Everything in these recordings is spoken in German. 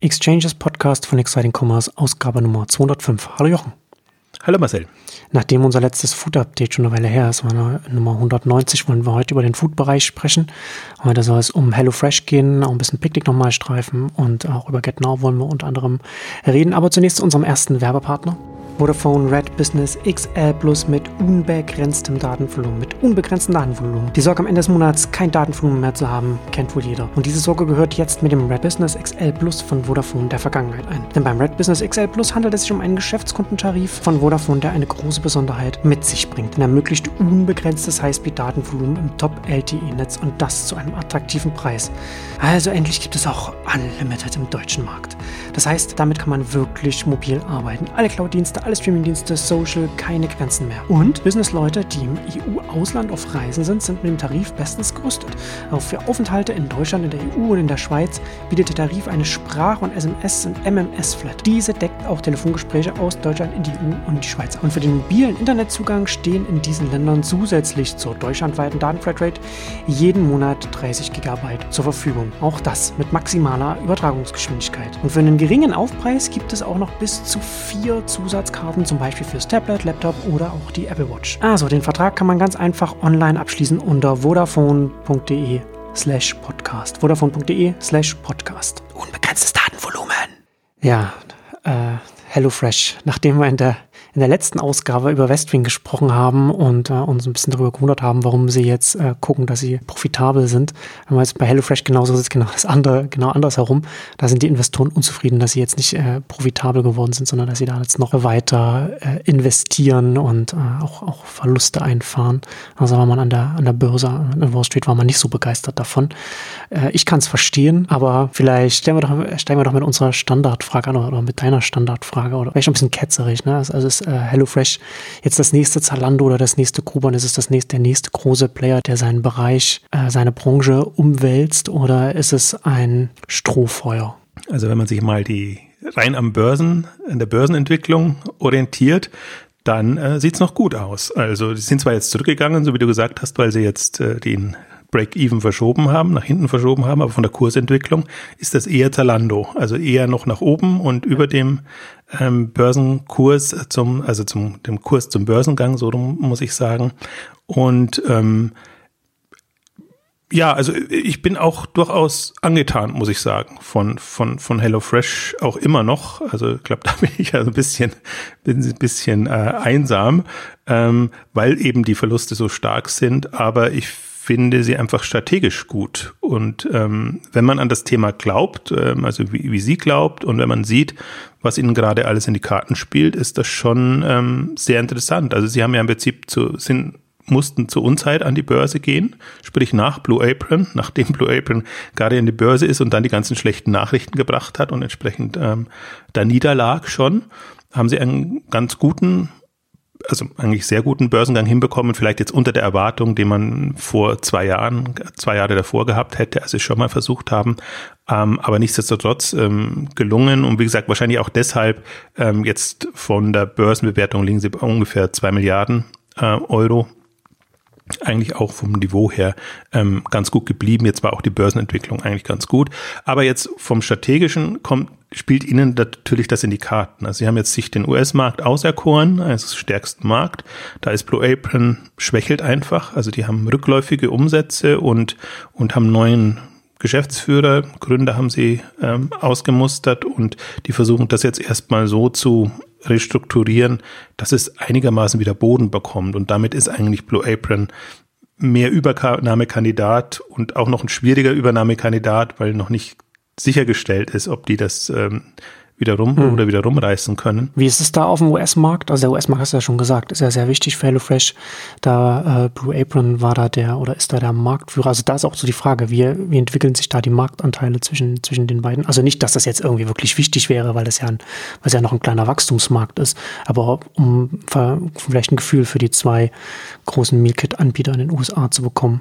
Exchanges Podcast von Exciting Commerce, Ausgabe Nummer 205. Hallo Jochen. Hallo Marcel. Nachdem unser letztes Food-Update schon eine Weile her ist, war Nummer 190, wollen wir heute über den Food-Bereich sprechen. Heute soll es um HelloFresh gehen, auch ein bisschen Picknick nochmal streifen und auch über GetNow wollen wir unter anderem reden. Aber zunächst zu unserem ersten Werbepartner. Vodafone Red Business XL Plus mit unbegrenztem Datenvolumen, mit unbegrenztem Datenvolumen. Die Sorge am Ende des Monats kein Datenvolumen mehr zu haben, kennt wohl jeder. Und diese Sorge gehört jetzt mit dem Red Business XL Plus von Vodafone der Vergangenheit ein. Denn beim Red Business XL Plus handelt es sich um einen Geschäftskundentarif von Vodafone, der eine große Besonderheit mit sich bringt. Denn er ermöglicht unbegrenztes Highspeed-Datenvolumen im Top-LTE-Netz und das zu einem attraktiven Preis. Also endlich gibt es auch Unlimited im deutschen Markt. Das heißt, damit kann man wirklich mobil arbeiten. Alle Cloud-Dienste, alle Streaming-Dienste, Social, keine Grenzen mehr. Und Business-Leute, die im EU-Ausland auf Reisen sind, sind mit dem Tarif bestens gerüstet. Auch für Aufenthalte in Deutschland, in der EU und in der Schweiz bietet der Tarif eine Sprach- und SMS- und MMS-Flat. Diese deckt auch Telefongespräche aus Deutschland in die EU und die Schweiz. Und für den mobilen Internetzugang stehen in diesen Ländern zusätzlich zur deutschlandweiten Datenflatrate jeden Monat 30 GB zur Verfügung. Auch das mit maximaler Übertragungsgeschwindigkeit. Und für einen geringen Aufpreis gibt es auch noch bis zu vier Zusatzkarten Karten, zum Beispiel fürs Tablet, Laptop oder auch die Apple Watch. Also den Vertrag kann man ganz einfach online abschließen unter vodafone.de slash podcast. Vodafone.de slash podcast. Unbegrenztes Datenvolumen. Ja, äh, HelloFresh. Nachdem wir in der in der letzten Ausgabe über Westwing gesprochen haben und äh, uns ein bisschen darüber gewundert haben, warum sie jetzt äh, gucken, dass sie profitabel sind. Wenn man jetzt bei HelloFresh genauso ist, genau das andere, genau andersherum. Da sind die Investoren unzufrieden, dass sie jetzt nicht äh, profitabel geworden sind, sondern dass sie da jetzt noch weiter äh, investieren und äh, auch, auch Verluste einfahren. Also war man an der, an der Börse, an Wall Street war man nicht so begeistert davon. Äh, ich kann es verstehen, aber vielleicht stellen wir doch, steigen wir doch mit unserer Standardfrage an oder, mit deiner Standardfrage oder vielleicht ein bisschen ketzerig. Ne? Also, also äh, HelloFresh jetzt das nächste Zalando oder das nächste Kuban? Ist es das nächste, der nächste große Player, der seinen Bereich, äh, seine Branche umwälzt oder ist es ein Strohfeuer? Also wenn man sich mal die rein am Börsen, in der Börsenentwicklung orientiert, dann äh, sieht es noch gut aus. Also die sind zwar jetzt zurückgegangen, so wie du gesagt hast, weil sie jetzt äh, den Break-Even verschoben haben, nach hinten verschoben haben, aber von der Kursentwicklung ist das eher Zalando, also eher noch nach oben und über dem ähm, Börsenkurs zum, also zum dem Kurs zum Börsengang, so muss ich sagen. Und ähm, ja, also ich bin auch durchaus angetan, muss ich sagen, von, von, von HelloFresh auch immer noch. Also ich glaube, da bin ich ja ein bisschen, bin ein bisschen äh, einsam, ähm, weil eben die Verluste so stark sind. Aber ich finde sie einfach strategisch gut. Und ähm, wenn man an das Thema glaubt, ähm, also wie, wie sie glaubt, und wenn man sieht, was ihnen gerade alles in die Karten spielt, ist das schon ähm, sehr interessant. Also sie haben ja im Prinzip zu, sind mussten zur Unzeit an die Börse gehen, sprich nach Blue Apron, nachdem Blue Apron gerade in die Börse ist und dann die ganzen schlechten Nachrichten gebracht hat und entsprechend ähm, da niederlag schon, haben sie einen ganz guten also eigentlich sehr guten Börsengang hinbekommen, vielleicht jetzt unter der Erwartung, die man vor zwei Jahren, zwei Jahre davor gehabt hätte, als sie schon mal versucht haben. Ähm, aber nichtsdestotrotz ähm, gelungen und wie gesagt, wahrscheinlich auch deshalb ähm, jetzt von der Börsenbewertung liegen sie bei ungefähr zwei Milliarden äh, Euro eigentlich auch vom Niveau her ähm, ganz gut geblieben. Jetzt war auch die Börsenentwicklung eigentlich ganz gut. Aber jetzt vom strategischen kommt, spielt Ihnen natürlich das in die Karten. Also Sie haben jetzt sich den US-Markt auserkoren als stärksten Markt. Da ist Blue Apron schwächelt einfach. Also die haben rückläufige Umsätze und, und haben neuen Geschäftsführer, Gründer haben sie ähm, ausgemustert und die versuchen das jetzt erstmal so zu restrukturieren, dass es einigermaßen wieder Boden bekommt. Und damit ist eigentlich Blue Apron mehr Übernahmekandidat und auch noch ein schwieriger Übernahmekandidat, weil noch nicht sichergestellt ist, ob die das ähm, wieder rum hm. oder wieder rumreißen können. Wie ist es da auf dem US-Markt? Also der US-Markt hast du ja schon gesagt, ist ja sehr wichtig für HelloFresh. Da äh, Blue Apron war da der oder ist da der Marktführer. Also da ist auch so die Frage, wie, wie entwickeln sich da die Marktanteile zwischen, zwischen den beiden? Also nicht, dass das jetzt irgendwie wirklich wichtig wäre, weil das ja ein, weil es ja noch ein kleiner Wachstumsmarkt ist, aber um vielleicht ein Gefühl für die zwei großen Mealkit-Anbieter in den USA zu bekommen.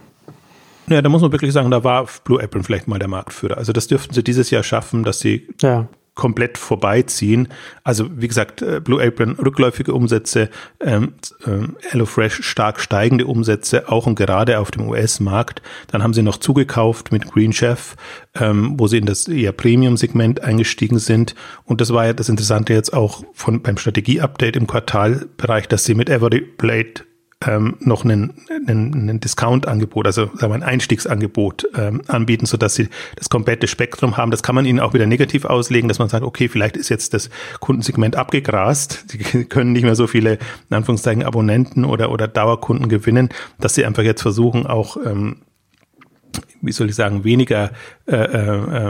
Ja, da muss man wirklich sagen, da war Blue Apron vielleicht mal der Marktführer. Also das dürften sie dieses Jahr schaffen, dass sie ja komplett vorbeiziehen. Also wie gesagt, äh, Blue Apron rückläufige Umsätze, ähm, äh, HelloFresh stark steigende Umsätze, auch und gerade auf dem US-Markt. Dann haben sie noch zugekauft mit Green Chef, ähm, wo sie in das eher Premium-Segment eingestiegen sind. Und das war ja das Interessante jetzt auch von beim Strategie-Update im Quartalbereich, dass sie mit Every Blade ähm, noch einen, einen, einen Discount-Angebot, also sagen wir ein Einstiegsangebot ähm, anbieten, so dass sie das komplette Spektrum haben. Das kann man ihnen auch wieder negativ auslegen, dass man sagt, okay, vielleicht ist jetzt das Kundensegment abgegrast, sie können nicht mehr so viele, in Anführungszeichen, Abonnenten oder, oder Dauerkunden gewinnen, dass sie einfach jetzt versuchen, auch, ähm, wie soll ich sagen, weniger äh, äh,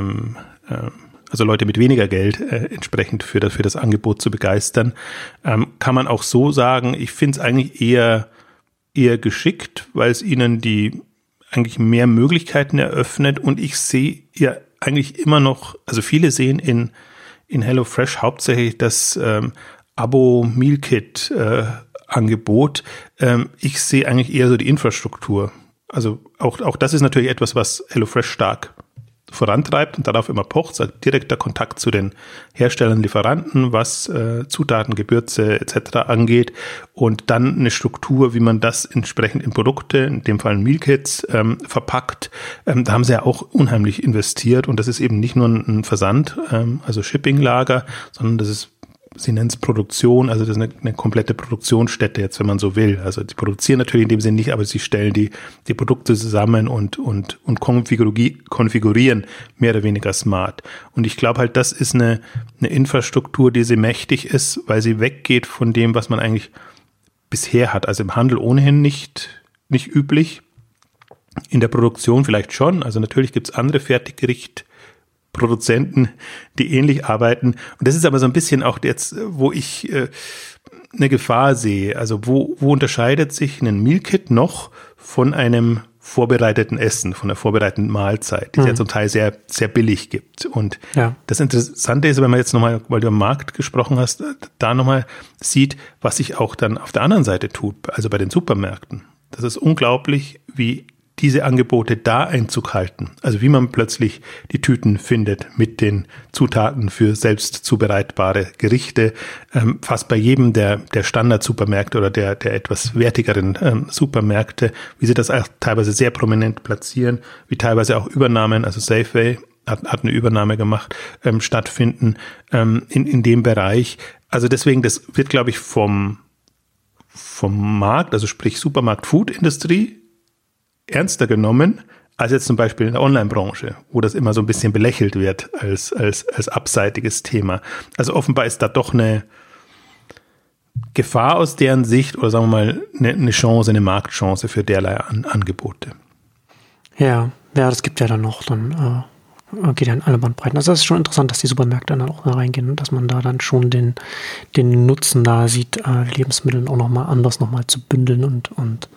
äh, also Leute mit weniger Geld äh, entsprechend für das, für das Angebot zu begeistern, ähm, kann man auch so sagen, ich finde es eigentlich eher eher geschickt, weil es ihnen die eigentlich mehr Möglichkeiten eröffnet und ich sehe ja eigentlich immer noch, also viele sehen in, in HelloFresh hauptsächlich das ähm, Abo-Meal-Kit äh. Ähm, ich sehe eigentlich eher so die Infrastruktur. Also auch, auch das ist natürlich etwas, was HelloFresh stark vorantreibt und darauf immer pocht, also direkter Kontakt zu den Herstellern, Lieferanten, was äh, Zutaten, Gewürze etc. angeht und dann eine Struktur, wie man das entsprechend in Produkte, in dem Fall Meal Kits, ähm, verpackt. Ähm, da haben sie ja auch unheimlich investiert und das ist eben nicht nur ein Versand, ähm, also Shipping-Lager, sondern das ist sie nennen es Produktion, also das ist eine, eine, komplette Produktionsstätte jetzt, wenn man so will. Also die produzieren natürlich in dem Sinne nicht, aber sie stellen die, die Produkte zusammen und, und, und konfigurieren mehr oder weniger smart. Und ich glaube halt, das ist eine, eine Infrastruktur, die sie mächtig ist, weil sie weggeht von dem, was man eigentlich bisher hat. Also im Handel ohnehin nicht, nicht üblich. In der Produktion vielleicht schon. Also natürlich gibt es andere Fertiggericht Produzenten, die ähnlich arbeiten. Und das ist aber so ein bisschen auch jetzt, wo ich äh, eine Gefahr sehe. Also wo, wo unterscheidet sich ein Meal Kit noch von einem vorbereiteten Essen, von einer vorbereiteten Mahlzeit, die es ja mhm. zum Teil sehr, sehr billig gibt. Und ja. das Interessante ist, wenn man jetzt nochmal, weil du am Markt gesprochen hast, da nochmal sieht, was sich auch dann auf der anderen Seite tut, also bei den Supermärkten. Das ist unglaublich, wie diese Angebote da Einzug halten. Also wie man plötzlich die Tüten findet mit den Zutaten für selbst zubereitbare Gerichte. Ähm, fast bei jedem der, der Standard-Supermärkte oder der, der etwas wertigeren ähm, Supermärkte, wie sie das auch teilweise sehr prominent platzieren, wie teilweise auch Übernahmen, also Safeway hat, hat eine Übernahme gemacht, ähm, stattfinden ähm, in, in dem Bereich. Also deswegen, das wird, glaube ich, vom, vom Markt, also sprich Supermarkt-Food-Industrie, ernster genommen als jetzt zum Beispiel in der Online-Branche, wo das immer so ein bisschen belächelt wird als, als, als abseitiges Thema. Also offenbar ist da doch eine Gefahr aus deren Sicht oder sagen wir mal eine, Chance, eine Marktchance für derlei An Angebote. Ja, ja, das gibt ja dann noch dann äh, geht ja in alle Bandbreiten. Also das ist schon interessant, dass die Supermärkte dann auch da reingehen und dass man da dann schon den, den Nutzen da sieht, äh, Lebensmittel auch nochmal anders nochmal zu bündeln und, und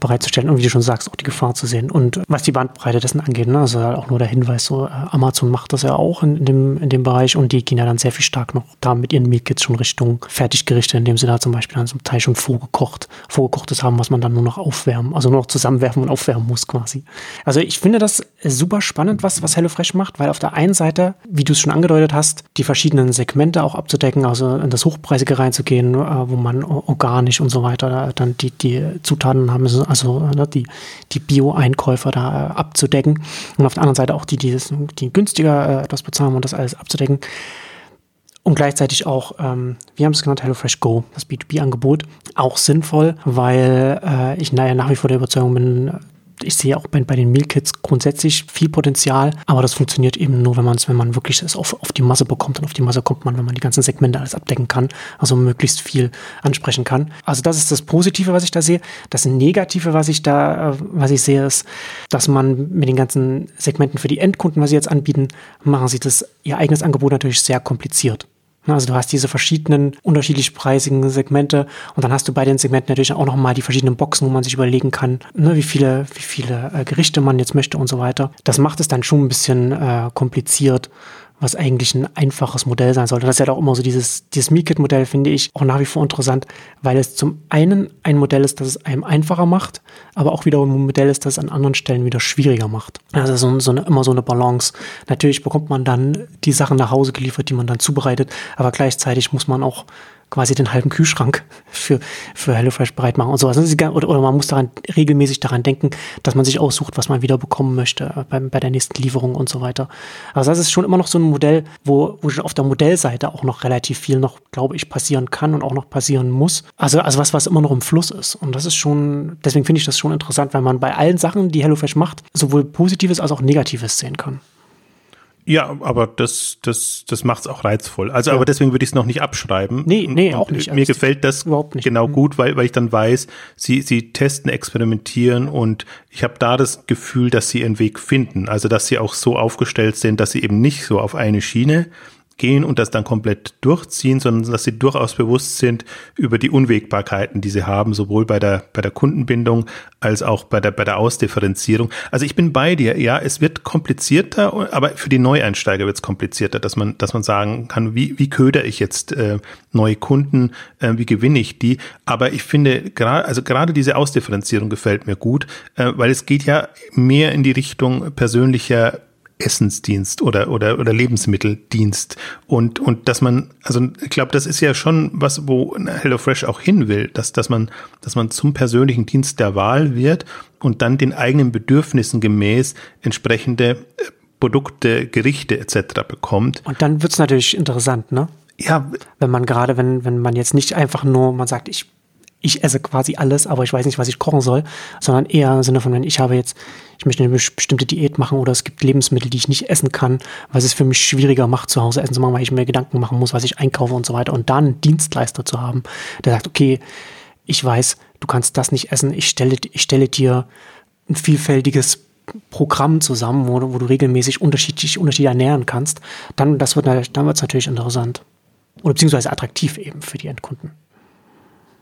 bereitzustellen und wie du schon sagst, auch die Gefahr zu sehen. Und was die Bandbreite dessen angeht, ne, also auch nur der Hinweis, so äh, Amazon macht das ja auch in, in, dem, in dem Bereich und die gehen ja dann sehr viel stark noch da mit ihren Meal Kits schon Richtung Fertiggerichte, indem sie da zum Beispiel dann zum Teil schon vorgekocht, vorgekochtes haben, was man dann nur noch aufwärmen, also nur noch zusammenwerfen und aufwärmen muss quasi. Also ich finde das super spannend, was, was HelloFresh macht, weil auf der einen Seite, wie du es schon angedeutet hast, die verschiedenen Segmente auch abzudecken, also in das Hochpreisige reinzugehen, äh, wo man organisch und so weiter dann die, die Zutaten haben, also ne, die, die Bio-Einkäufer da äh, abzudecken und auf der anderen Seite auch die, die, das, die günstiger äh, etwas bezahlen und das alles abzudecken. Und gleichzeitig auch, ähm, wir haben es genannt, HelloFresh Go, das B2B-Angebot, auch sinnvoll, weil äh, ich naja, nach wie vor der Überzeugung bin, ich sehe auch bei, bei den Meal Kits grundsätzlich viel Potenzial, aber das funktioniert eben nur, wenn man es, wenn man wirklich es auf, auf die Masse bekommt und auf die Masse kommt man, wenn man die ganzen Segmente alles abdecken kann, also möglichst viel ansprechen kann. Also das ist das Positive, was ich da sehe. Das Negative, was ich da, äh, was ich sehe, ist, dass man mit den ganzen Segmenten für die Endkunden, was sie jetzt anbieten, machen sie das ihr eigenes Angebot natürlich sehr kompliziert. Also du hast diese verschiedenen unterschiedlich preisigen Segmente und dann hast du bei den Segmenten natürlich auch nochmal die verschiedenen Boxen, wo man sich überlegen kann, ne, wie viele, wie viele äh, Gerichte man jetzt möchte und so weiter. Das macht es dann schon ein bisschen äh, kompliziert, was eigentlich ein einfaches Modell sein sollte. Das ist ja auch immer so dieses, dieses Meal-Kit-Modell finde ich auch nach wie vor interessant, weil es zum einen ein Modell ist, das es einem einfacher macht, aber auch wiederum ein Modell ist, das es an anderen Stellen wieder schwieriger macht. Also so, so eine, immer so eine Balance. Natürlich bekommt man dann die Sachen nach Hause geliefert, die man dann zubereitet, aber gleichzeitig muss man auch quasi den halben Kühlschrank für, für HelloFresh bereit machen und sowas. Oder, oder man muss daran regelmäßig daran denken, dass man sich aussucht, was man wieder bekommen möchte bei, bei der nächsten Lieferung und so weiter. Also das ist schon immer noch so ein Modell, wo, wo auf der Modellseite auch noch relativ viel noch, glaube ich, passieren kann und auch noch passieren muss. Also, also was, was immer noch im Fluss ist. Und das ist schon, deswegen finde ich das schon interessant, weil man bei allen Sachen, die HelloFresh macht, sowohl Positives als auch Negatives sehen kann. Ja, aber das, das, das macht es auch reizvoll. Also, ja. aber deswegen würde ich es noch nicht abschreiben. Nee, nee, auch nicht. Mir also gefällt das überhaupt nicht. genau mhm. gut, weil, weil ich dann weiß, sie, sie testen, experimentieren und ich habe da das Gefühl, dass sie ihren Weg finden. Also, dass sie auch so aufgestellt sind, dass sie eben nicht so auf eine Schiene gehen und das dann komplett durchziehen, sondern dass sie durchaus bewusst sind über die Unwägbarkeiten, die sie haben, sowohl bei der, bei der Kundenbindung als auch bei der, bei der Ausdifferenzierung. Also ich bin bei dir, ja, es wird komplizierter, aber für die Neueinsteiger wird es komplizierter, dass man, dass man sagen kann, wie, wie köder ich jetzt äh, neue Kunden, äh, wie gewinne ich die? Aber ich finde, gerade, also gerade diese Ausdifferenzierung gefällt mir gut, äh, weil es geht ja mehr in die Richtung persönlicher Essensdienst oder, oder, oder Lebensmitteldienst. Und, und dass man, also ich glaube, das ist ja schon was, wo HelloFresh auch hin will, dass, dass man, dass man zum persönlichen Dienst der Wahl wird und dann den eigenen Bedürfnissen gemäß entsprechende äh, Produkte, Gerichte etc. bekommt. Und dann wird's natürlich interessant, ne? Ja. Wenn man gerade, wenn, wenn man jetzt nicht einfach nur, man sagt, ich ich esse quasi alles, aber ich weiß nicht, was ich kochen soll, sondern eher im Sinne von, wenn ich habe jetzt, ich möchte eine bestimmte Diät machen oder es gibt Lebensmittel, die ich nicht essen kann, weil es für mich schwieriger macht, zu Hause essen zu machen, weil ich mir Gedanken machen muss, was ich einkaufe und so weiter. Und dann einen Dienstleister zu haben, der sagt, okay, ich weiß, du kannst das nicht essen, ich stelle, ich stelle dir ein vielfältiges Programm zusammen, wo, wo du regelmäßig unterschiedlich, unterschiedlich ernähren kannst, dann, das wird, dann wird es natürlich interessant. Oder beziehungsweise attraktiv eben für die Endkunden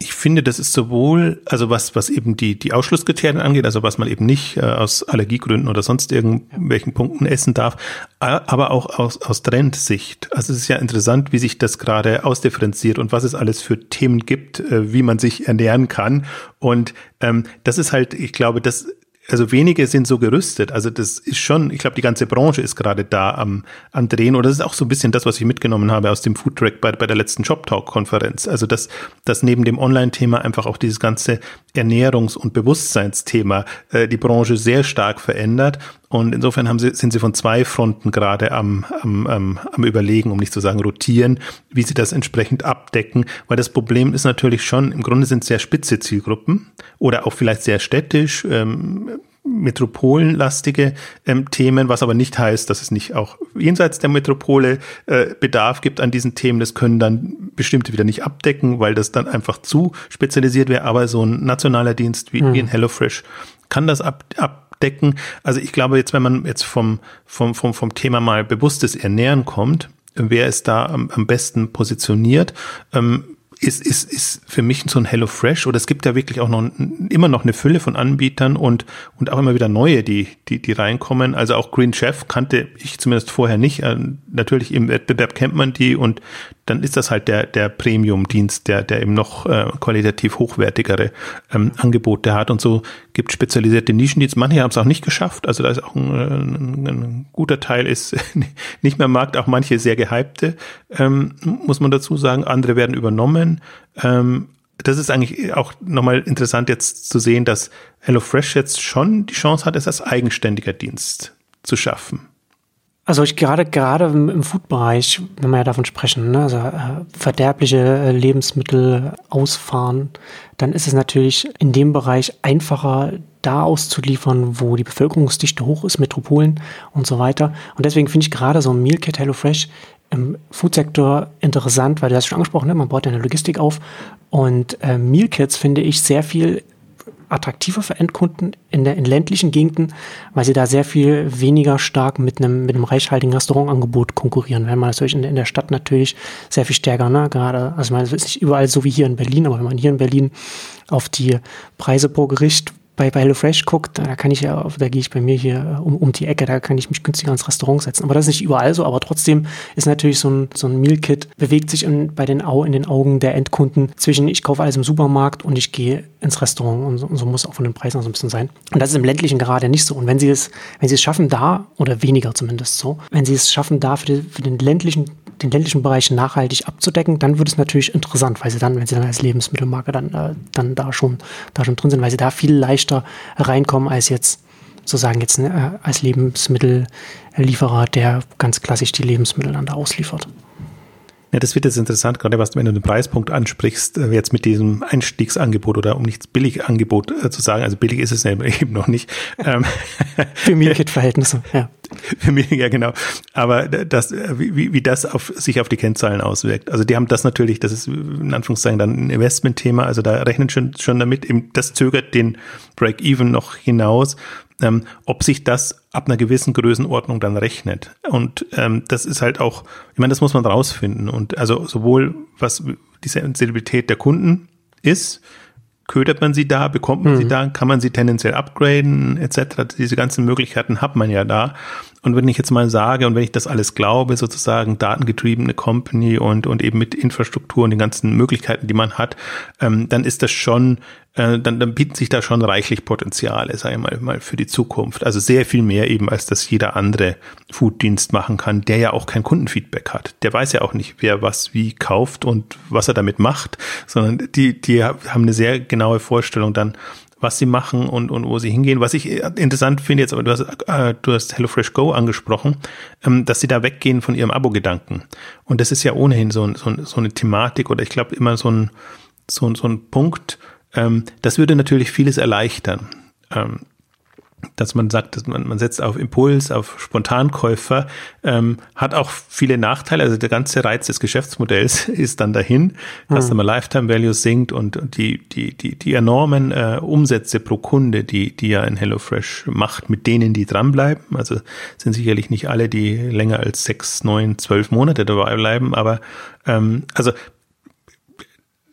ich finde, das ist sowohl, also was, was eben die, die Ausschlusskriterien angeht, also was man eben nicht äh, aus Allergiegründen oder sonst irgendwelchen Punkten essen darf, aber auch aus, aus Trendsicht. Also es ist ja interessant, wie sich das gerade ausdifferenziert und was es alles für Themen gibt, äh, wie man sich ernähren kann. Und ähm, das ist halt, ich glaube, das also wenige sind so gerüstet. Also das ist schon, ich glaube, die ganze Branche ist gerade da am, am Drehen. Und das ist auch so ein bisschen das, was ich mitgenommen habe aus dem Food Track bei, bei der letzten Shop Talk Konferenz. Also dass, dass neben dem Online-Thema einfach auch dieses ganze Ernährungs- und Bewusstseinsthema äh, die Branche sehr stark verändert und insofern haben sie, sind sie von zwei Fronten gerade am, am, am, am Überlegen, um nicht zu sagen rotieren, wie sie das entsprechend abdecken. Weil das Problem ist natürlich schon, im Grunde sind es sehr spitze Zielgruppen oder auch vielleicht sehr städtisch, ähm, metropolenlastige ähm, Themen, was aber nicht heißt, dass es nicht auch jenseits der Metropole äh, Bedarf gibt an diesen Themen. Das können dann bestimmte wieder nicht abdecken, weil das dann einfach zu spezialisiert wäre. Aber so ein nationaler Dienst wie, mhm. wie in HelloFresh kann das ab, ab abdecken. Also ich glaube jetzt, wenn man jetzt vom, vom, vom, vom Thema mal bewusstes Ernähren kommt, wer ist da am, am besten positioniert? Ähm, ist, ist, ist für mich so ein Hello Fresh oder es gibt ja wirklich auch noch immer noch eine Fülle von Anbietern und, und auch immer wieder neue, die, die, die reinkommen. Also auch Green Chef kannte ich zumindest vorher nicht. Äh, natürlich im Wettbewerb kennt man die und dann ist das halt der, der Premium-Dienst, der, der eben noch äh, qualitativ hochwertigere ähm, Angebote hat. Und so gibt spezialisierte Nischendienste. Manche haben es auch nicht geschafft. Also da ist auch ein, ein, ein guter Teil ist nicht mehr Markt, auch manche sehr gehypte, ähm, muss man dazu sagen. Andere werden übernommen. Ähm, das ist eigentlich auch nochmal interessant jetzt zu sehen, dass HelloFresh jetzt schon die Chance hat, es als eigenständiger Dienst zu schaffen. Also ich gerade gerade im, Food-Bereich, wenn wir ja davon sprechen, ne, also äh, verderbliche äh, Lebensmittel ausfahren, dann ist es natürlich in dem Bereich einfacher, da auszuliefern, wo die Bevölkerungsdichte hoch ist, Metropolen und so weiter. Und deswegen finde ich gerade so ein Meal Kit HelloFresh im Foodsektor interessant, weil du hast schon angesprochen, ne, man baut eine Logistik auf und äh, Meal Kits finde ich sehr viel attraktiver für Endkunden in, der, in ländlichen Gegenden, weil sie da sehr viel weniger stark mit einem, mit einem reichhaltigen Restaurantangebot konkurrieren. Wenn man natürlich in, in der Stadt natürlich sehr viel stärker, ne? gerade, also ich meine, es ist nicht überall so wie hier in Berlin, aber wenn man hier in Berlin auf die Preise pro Gericht bei, bei HelloFresh guckt, da kann ich ja, da gehe ich bei mir hier um, um die Ecke, da kann ich mich günstiger ins Restaurant setzen. Aber das ist nicht überall so, aber trotzdem ist natürlich so ein, so ein Meal-Kit, bewegt sich in, bei den, Au, in den Augen der Endkunden zwischen, ich kaufe alles im Supermarkt und ich gehe ins Restaurant und so, und so muss auch von den Preisen so ein bisschen sein. Und das ist im ländlichen gerade nicht so. Und wenn sie es, wenn sie es schaffen, da, oder weniger zumindest so, wenn sie es schaffen, da für, die, für den ländlichen den ländlichen Bereich nachhaltig abzudecken, dann wird es natürlich interessant, weil sie dann, wenn sie dann als Lebensmittelmarke dann, äh, dann da schon, da schon drin sind, weil sie da viel leichter reinkommen als jetzt sozusagen jetzt äh, als Lebensmittellieferer, der ganz klassisch die Lebensmittel dann da ausliefert. Ja, das wird jetzt interessant, gerade was du, wenn du den Preispunkt ansprichst, äh, jetzt mit diesem Einstiegsangebot oder um nichts Billigangebot äh, zu sagen, also billig ist es eben noch nicht. Ähm, Für Mealkit-Verhältnisse, ja. Für mich, ja genau. Aber das, äh, wie, wie das auf, sich auf die Kennzahlen auswirkt. Also die haben das natürlich, das ist in Anführungszeichen dann ein Investmentthema, also da rechnen schon, schon damit, das zögert den Break-Even noch hinaus ähm, ob sich das ab einer gewissen Größenordnung dann rechnet. Und ähm, das ist halt auch, ich meine, das muss man rausfinden. Und also sowohl was die Sensibilität der Kunden ist, ködert man sie da, bekommt man mhm. sie da, kann man sie tendenziell upgraden, etc. Diese ganzen Möglichkeiten hat man ja da. Und wenn ich jetzt mal sage und wenn ich das alles glaube, sozusagen datengetriebene Company und, und eben mit Infrastruktur und den ganzen Möglichkeiten, die man hat, ähm, dann ist das schon, äh, dann, dann bieten sich da schon reichlich Potenziale, sage ich mal, mal für die Zukunft. Also sehr viel mehr eben, als das jeder andere Fooddienst machen kann, der ja auch kein Kundenfeedback hat. Der weiß ja auch nicht, wer was wie kauft und was er damit macht, sondern die, die haben eine sehr genaue Vorstellung dann, was sie machen und, und wo sie hingehen. Was ich interessant finde jetzt, aber du hast, äh, du hast HelloFresh Go angesprochen, ähm, dass sie da weggehen von ihrem Abo-Gedanken. Und das ist ja ohnehin so, so, so eine Thematik oder ich glaube immer so ein, so, so ein Punkt, ähm, das würde natürlich vieles erleichtern. Ähm, dass man sagt, dass man, man setzt auf Impuls, auf Spontankäufer, ähm, hat auch viele Nachteile. Also der ganze Reiz des Geschäftsmodells ist dann dahin, mhm. Customer Lifetime Value sinkt und die, die, die, die enormen äh, Umsätze pro Kunde, die, die ja in HelloFresh macht, mit denen die dranbleiben. Also sind sicherlich nicht alle, die länger als sechs, neun, zwölf Monate dabei bleiben, aber ähm, also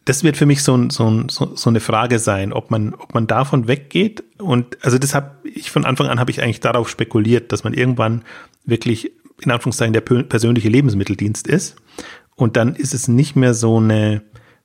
das wird für mich so, so, so, so eine Frage sein, ob man, ob man davon weggeht. Und also das habe ich von Anfang an habe ich eigentlich darauf spekuliert, dass man irgendwann wirklich in Anführungszeichen der persönliche Lebensmitteldienst ist. Und dann ist es nicht mehr so eine,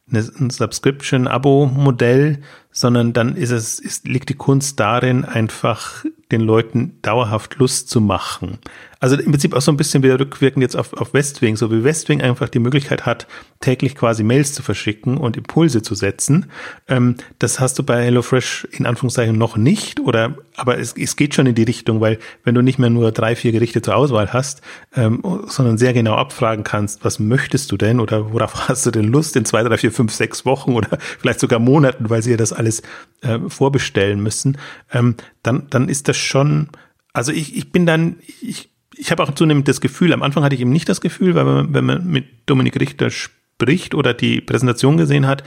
eine ein Subscription-Abo-Modell, sondern dann ist es, ist, liegt die Kunst darin, einfach den Leuten dauerhaft Lust zu machen. Also im Prinzip auch so ein bisschen wieder rückwirkend jetzt auf, auf Westwing, so wie Westwing einfach die Möglichkeit hat, täglich quasi Mails zu verschicken und Impulse zu setzen. Ähm, das hast du bei HelloFresh in Anführungszeichen noch nicht, oder aber es, es geht schon in die Richtung, weil wenn du nicht mehr nur drei, vier Gerichte zur Auswahl hast, ähm, sondern sehr genau abfragen kannst, was möchtest du denn oder worauf hast du denn Lust in zwei, drei, vier, fünf, sechs Wochen oder vielleicht sogar Monaten, weil sie ja das alles äh, vorbestellen müssen, ähm, dann, dann ist das schon, also ich, ich bin dann, ich ich habe auch zunehmend das Gefühl, am Anfang hatte ich eben nicht das Gefühl, weil man, wenn man mit Dominik Richter spricht oder die Präsentation gesehen hat,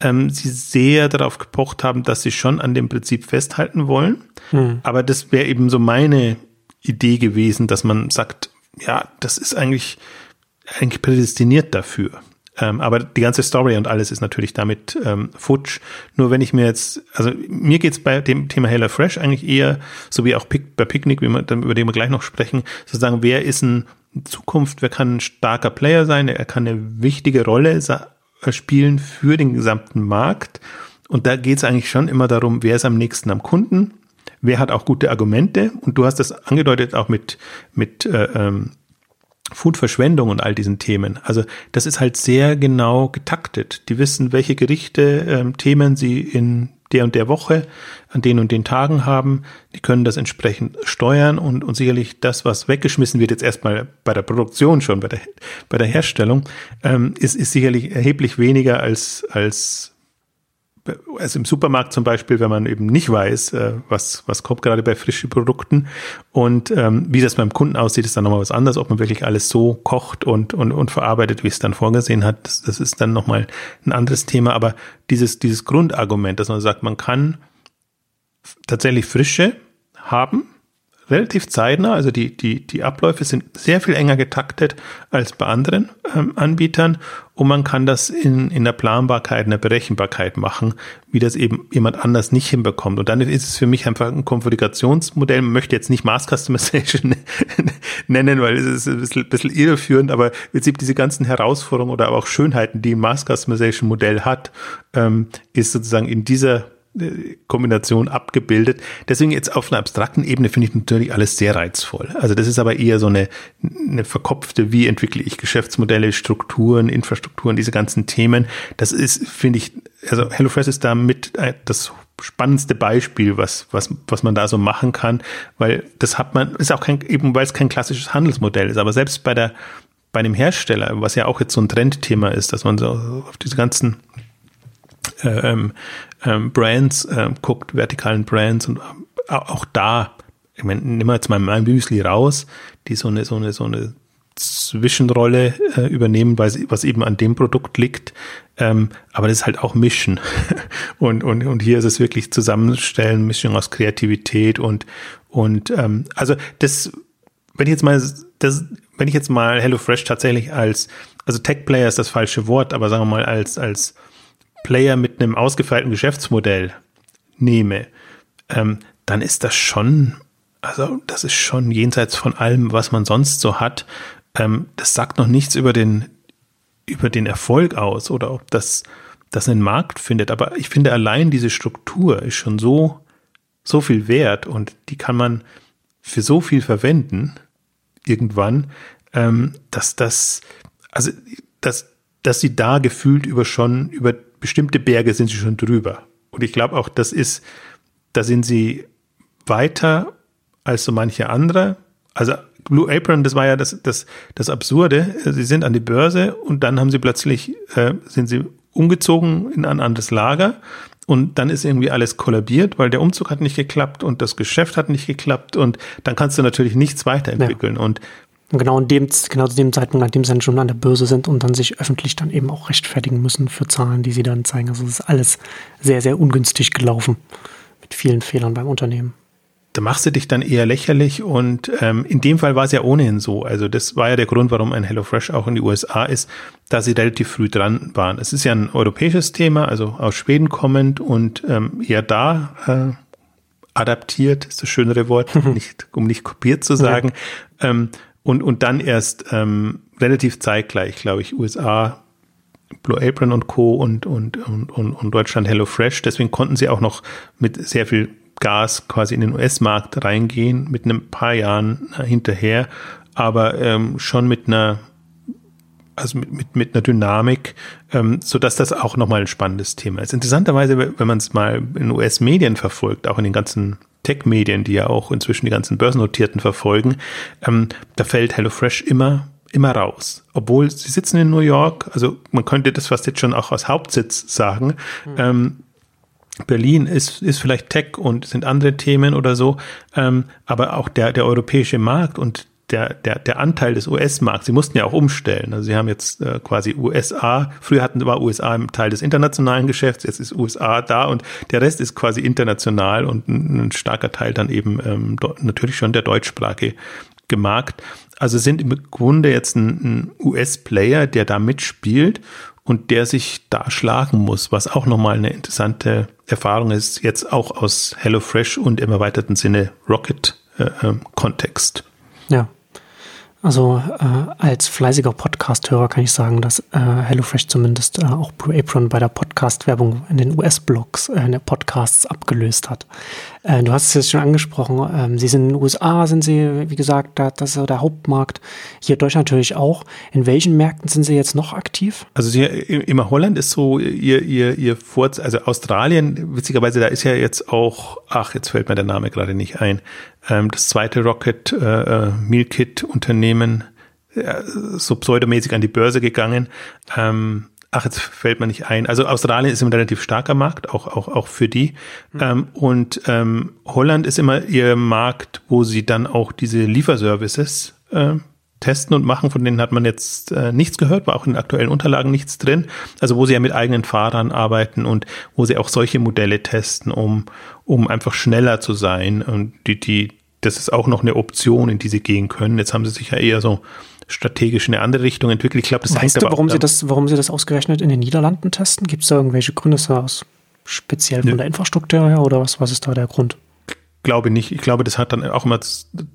ähm, sie sehr darauf gepocht haben, dass sie schon an dem Prinzip festhalten wollen. Hm. Aber das wäre eben so meine Idee gewesen, dass man sagt, ja, das ist eigentlich, eigentlich prädestiniert dafür. Ähm, aber die ganze Story und alles ist natürlich damit ähm, futsch. Nur wenn ich mir jetzt, also mir geht's bei dem Thema Hello Fresh eigentlich eher, so wie auch Pic, bei Picnic, wie wir, über den wir gleich noch sprechen, sozusagen, wer ist ein Zukunft, wer kann ein starker Player sein, er kann eine wichtige Rolle äh, spielen für den gesamten Markt. Und da geht's eigentlich schon immer darum, wer ist am nächsten am Kunden, wer hat auch gute Argumente. Und du hast das angedeutet auch mit, mit äh, ähm, Foodverschwendung und all diesen Themen. Also das ist halt sehr genau getaktet. Die wissen, welche Gerichte, ähm, Themen sie in der und der Woche an den und den Tagen haben. Die können das entsprechend steuern und, und sicherlich das, was weggeschmissen wird, jetzt erstmal bei der Produktion schon, bei der, bei der Herstellung, ähm, ist, ist sicherlich erheblich weniger als, als also im Supermarkt zum Beispiel, wenn man eben nicht weiß, äh, was, was kommt gerade bei frischen Produkten. Und ähm, wie das beim Kunden aussieht, ist dann nochmal was anderes, ob man wirklich alles so kocht und, und, und verarbeitet, wie es dann vorgesehen hat, das, das ist dann nochmal ein anderes Thema, aber dieses, dieses Grundargument, dass man sagt, man kann tatsächlich Frische haben, relativ zeitnah. Also die, die, die Abläufe sind sehr viel enger getaktet als bei anderen ähm, Anbietern und man kann das in, in der Planbarkeit, in der Berechenbarkeit machen, wie das eben jemand anders nicht hinbekommt. Und dann ist es für mich einfach ein Konfigurationsmodell. Man möchte jetzt nicht Mass Customization nennen, weil es ist ein bisschen, bisschen irreführend, aber im Prinzip diese ganzen Herausforderungen oder auch Schönheiten, die ein Mass Customization Modell hat, ähm, ist sozusagen in dieser Kombination abgebildet. Deswegen jetzt auf einer abstrakten Ebene finde ich natürlich alles sehr reizvoll. Also das ist aber eher so eine, eine verkopfte, wie entwickle ich Geschäftsmodelle, Strukturen, Infrastrukturen, diese ganzen Themen. Das ist, finde ich, also HelloFresh ist da mit das spannendste Beispiel, was, was, was man da so machen kann, weil das hat man, ist auch kein, eben weil es kein klassisches Handelsmodell ist, aber selbst bei der, bei dem Hersteller, was ja auch jetzt so ein Trendthema ist, dass man so auf diese ganzen ähm, ähm, Brands ähm, guckt, vertikalen Brands und äh, auch da, ich meine, nimm mal jetzt mal mein Müsli raus, die so eine, so eine, so eine Zwischenrolle äh, übernehmen, weil was eben an dem Produkt liegt. Ähm, aber das ist halt auch Mischen. und, und, und hier ist es wirklich Zusammenstellen, Mischung aus Kreativität und, und ähm, also das, wenn ich jetzt mal das, wenn ich jetzt mal HelloFresh tatsächlich als, also Tech Player ist das falsche Wort, aber sagen wir mal als, als Player mit einem ausgefeilten Geschäftsmodell nehme, ähm, dann ist das schon, also das ist schon jenseits von allem, was man sonst so hat. Ähm, das sagt noch nichts über den, über den Erfolg aus oder ob das, das einen Markt findet. Aber ich finde allein diese Struktur ist schon so, so viel wert und die kann man für so viel verwenden irgendwann, ähm, dass das, also, dass, dass sie da gefühlt über schon, über bestimmte Berge sind sie schon drüber. Und ich glaube auch, das ist, da sind sie weiter als so manche andere. Also Blue Apron, das war ja das, das, das Absurde. Sie sind an die Börse und dann haben sie plötzlich, äh, sind sie umgezogen in ein anderes Lager und dann ist irgendwie alles kollabiert, weil der Umzug hat nicht geklappt und das Geschäft hat nicht geklappt und dann kannst du natürlich nichts weiterentwickeln. Ja. Und und genau in dem, genau zu dem Zeitpunkt, an dem sie dann schon an der Börse sind und dann sich öffentlich dann eben auch rechtfertigen müssen für Zahlen, die sie dann zeigen. Also es ist alles sehr, sehr ungünstig gelaufen mit vielen Fehlern beim Unternehmen. Da machst du dich dann eher lächerlich und ähm, in dem Fall war es ja ohnehin so. Also das war ja der Grund, warum ein HelloFresh auch in die USA ist, da sie relativ früh dran waren. Es ist ja ein europäisches Thema, also aus Schweden kommend und ähm, eher da äh, adaptiert, ist das schönere Wort, nicht, um nicht kopiert zu sagen. Ja. Ähm, und, und dann erst ähm, relativ zeitgleich, glaube ich, USA, Blue Apron und Co. und, und, und, und, Deutschland HelloFresh. Deswegen konnten sie auch noch mit sehr viel Gas quasi in den US-Markt reingehen, mit einem paar Jahren hinterher, aber ähm, schon mit einer also mit, mit, mit einer Dynamik, ähm, so dass das auch nochmal ein spannendes Thema ist. Interessanterweise, wenn man es mal in US-Medien verfolgt, auch in den ganzen Tech-Medien, die ja auch inzwischen die ganzen Börsennotierten verfolgen, ähm, da fällt HelloFresh immer immer raus. Obwohl sie sitzen in New York, also man könnte das fast jetzt schon auch als Hauptsitz sagen. Mhm. Ähm, Berlin ist, ist vielleicht Tech und sind andere Themen oder so, ähm, aber auch der, der europäische Markt und der, der, der Anteil des US-Markts, sie mussten ja auch umstellen. Also sie haben jetzt äh, quasi USA, früher hatten war USA im Teil des internationalen Geschäfts, jetzt ist USA da und der Rest ist quasi international und ein, ein starker Teil dann eben ähm, natürlich schon der deutschsprachige Markt. Also sind im Grunde jetzt ein, ein US-Player, der da mitspielt und der sich da schlagen muss, was auch nochmal eine interessante Erfahrung ist, jetzt auch aus HelloFresh und im erweiterten Sinne Rocket-Kontext. Äh, äh, ja, also äh, als fleißiger Podcast-Hörer kann ich sagen, dass äh, HelloFresh zumindest äh, auch Blue Apron bei der Podcast-Werbung in den US-Blogs, äh, in den Podcasts abgelöst hat. Äh, du hast es jetzt schon angesprochen, ähm, sie sind in den USA, sind sie, wie gesagt, da, das ist der Hauptmarkt. Hier Deutschland natürlich auch. In welchen Märkten sind sie jetzt noch aktiv? Also sie, immer Holland ist so ihr, ihr, ihr Vorz, also Australien, witzigerweise, da ist ja jetzt auch, ach, jetzt fällt mir der Name gerade nicht ein, das zweite Rocket äh, äh, Meal Kit Unternehmen äh, so pseudomäßig an die Börse gegangen. Ähm, ach, jetzt fällt mir nicht ein. Also Australien ist ein relativ starker Markt, auch, auch, auch für die. Mhm. Ähm, und ähm, Holland ist immer ihr Markt, wo sie dann auch diese Lieferservices äh, testen und machen. Von denen hat man jetzt äh, nichts gehört, war auch in den aktuellen Unterlagen nichts drin. Also wo sie ja mit eigenen Fahrern arbeiten und wo sie auch solche Modelle testen, um, um einfach schneller zu sein und die, die, das ist auch noch eine Option, in die sie gehen können. Jetzt haben sie sich ja eher so strategisch in eine andere Richtung entwickelt. Ich glaube, das weißt du, warum sie das, warum sie das ausgerechnet in den Niederlanden testen? Gibt es da irgendwelche Gründe aus speziell von ne. der Infrastruktur her oder was? Was ist da der Grund? Glaube nicht. Ich glaube, das hat dann auch immer,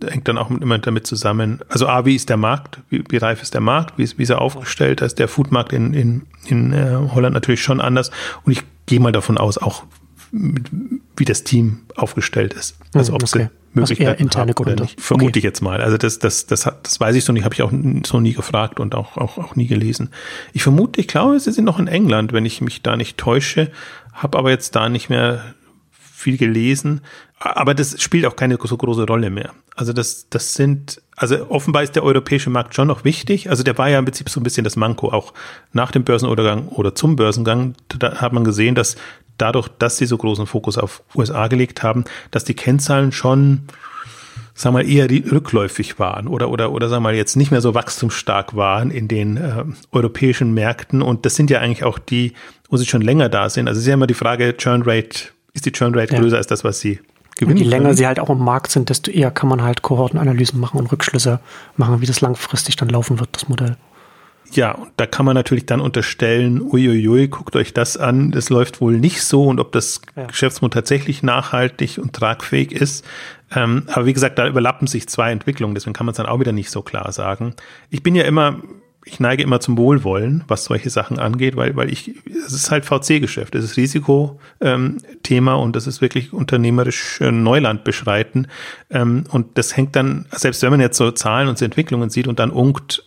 hängt dann auch immer damit zusammen. Also A, wie ist der Markt? Wie, wie reif ist der Markt? Wie ist, wie ist er aufgestellt? Da ist der Foodmarkt in, in, in äh, Holland natürlich schon anders. Und ich gehe mal davon aus, auch wie das Team aufgestellt ist. Also ob okay. sie Möglichkeiten also interne haben Gründe. Nicht. Vermute okay. ich jetzt mal. Also das, das, das, hat, das weiß ich so nicht, habe ich auch so nie gefragt und auch, auch, auch nie gelesen. Ich vermute, ich glaube, sie sind noch in England, wenn ich mich da nicht täusche, habe aber jetzt da nicht mehr viel gelesen. Aber das spielt auch keine so große Rolle mehr. Also das, das sind, also offenbar ist der europäische Markt schon noch wichtig. Also der war ja im Prinzip so ein bisschen das Manko auch nach dem Börsenuntergang oder zum Börsengang. Da hat man gesehen, dass dadurch, dass sie so großen Fokus auf USA gelegt haben, dass die Kennzahlen schon, wir mal, eher rückläufig waren oder, oder, oder wir mal, jetzt nicht mehr so wachstumsstark waren in den äh, europäischen Märkten. Und das sind ja eigentlich auch die, wo sie schon länger da sind. Also es ist ja immer die Frage, Churn Rate, ist die Churn Rate ja. größer als das, was sie gewinnen? Und je länger können? sie halt auch im Markt sind, desto eher kann man halt Kohortenanalysen machen und Rückschlüsse machen, wie das langfristig dann laufen wird, das Modell. Ja, und da kann man natürlich dann unterstellen, uiuiui, guckt euch das an, das läuft wohl nicht so und ob das ja. Geschäftsmodell tatsächlich nachhaltig und tragfähig ist. Ähm, aber wie gesagt, da überlappen sich zwei Entwicklungen, deswegen kann man es dann auch wieder nicht so klar sagen. Ich bin ja immer, ich neige immer zum Wohlwollen, was solche Sachen angeht, weil, weil ich, es ist halt VC-Geschäft, es ist Risikothema ähm, und das ist wirklich unternehmerisch äh, Neuland beschreiten. Ähm, und das hängt dann, selbst wenn man jetzt so Zahlen und so Entwicklungen sieht und dann unkt,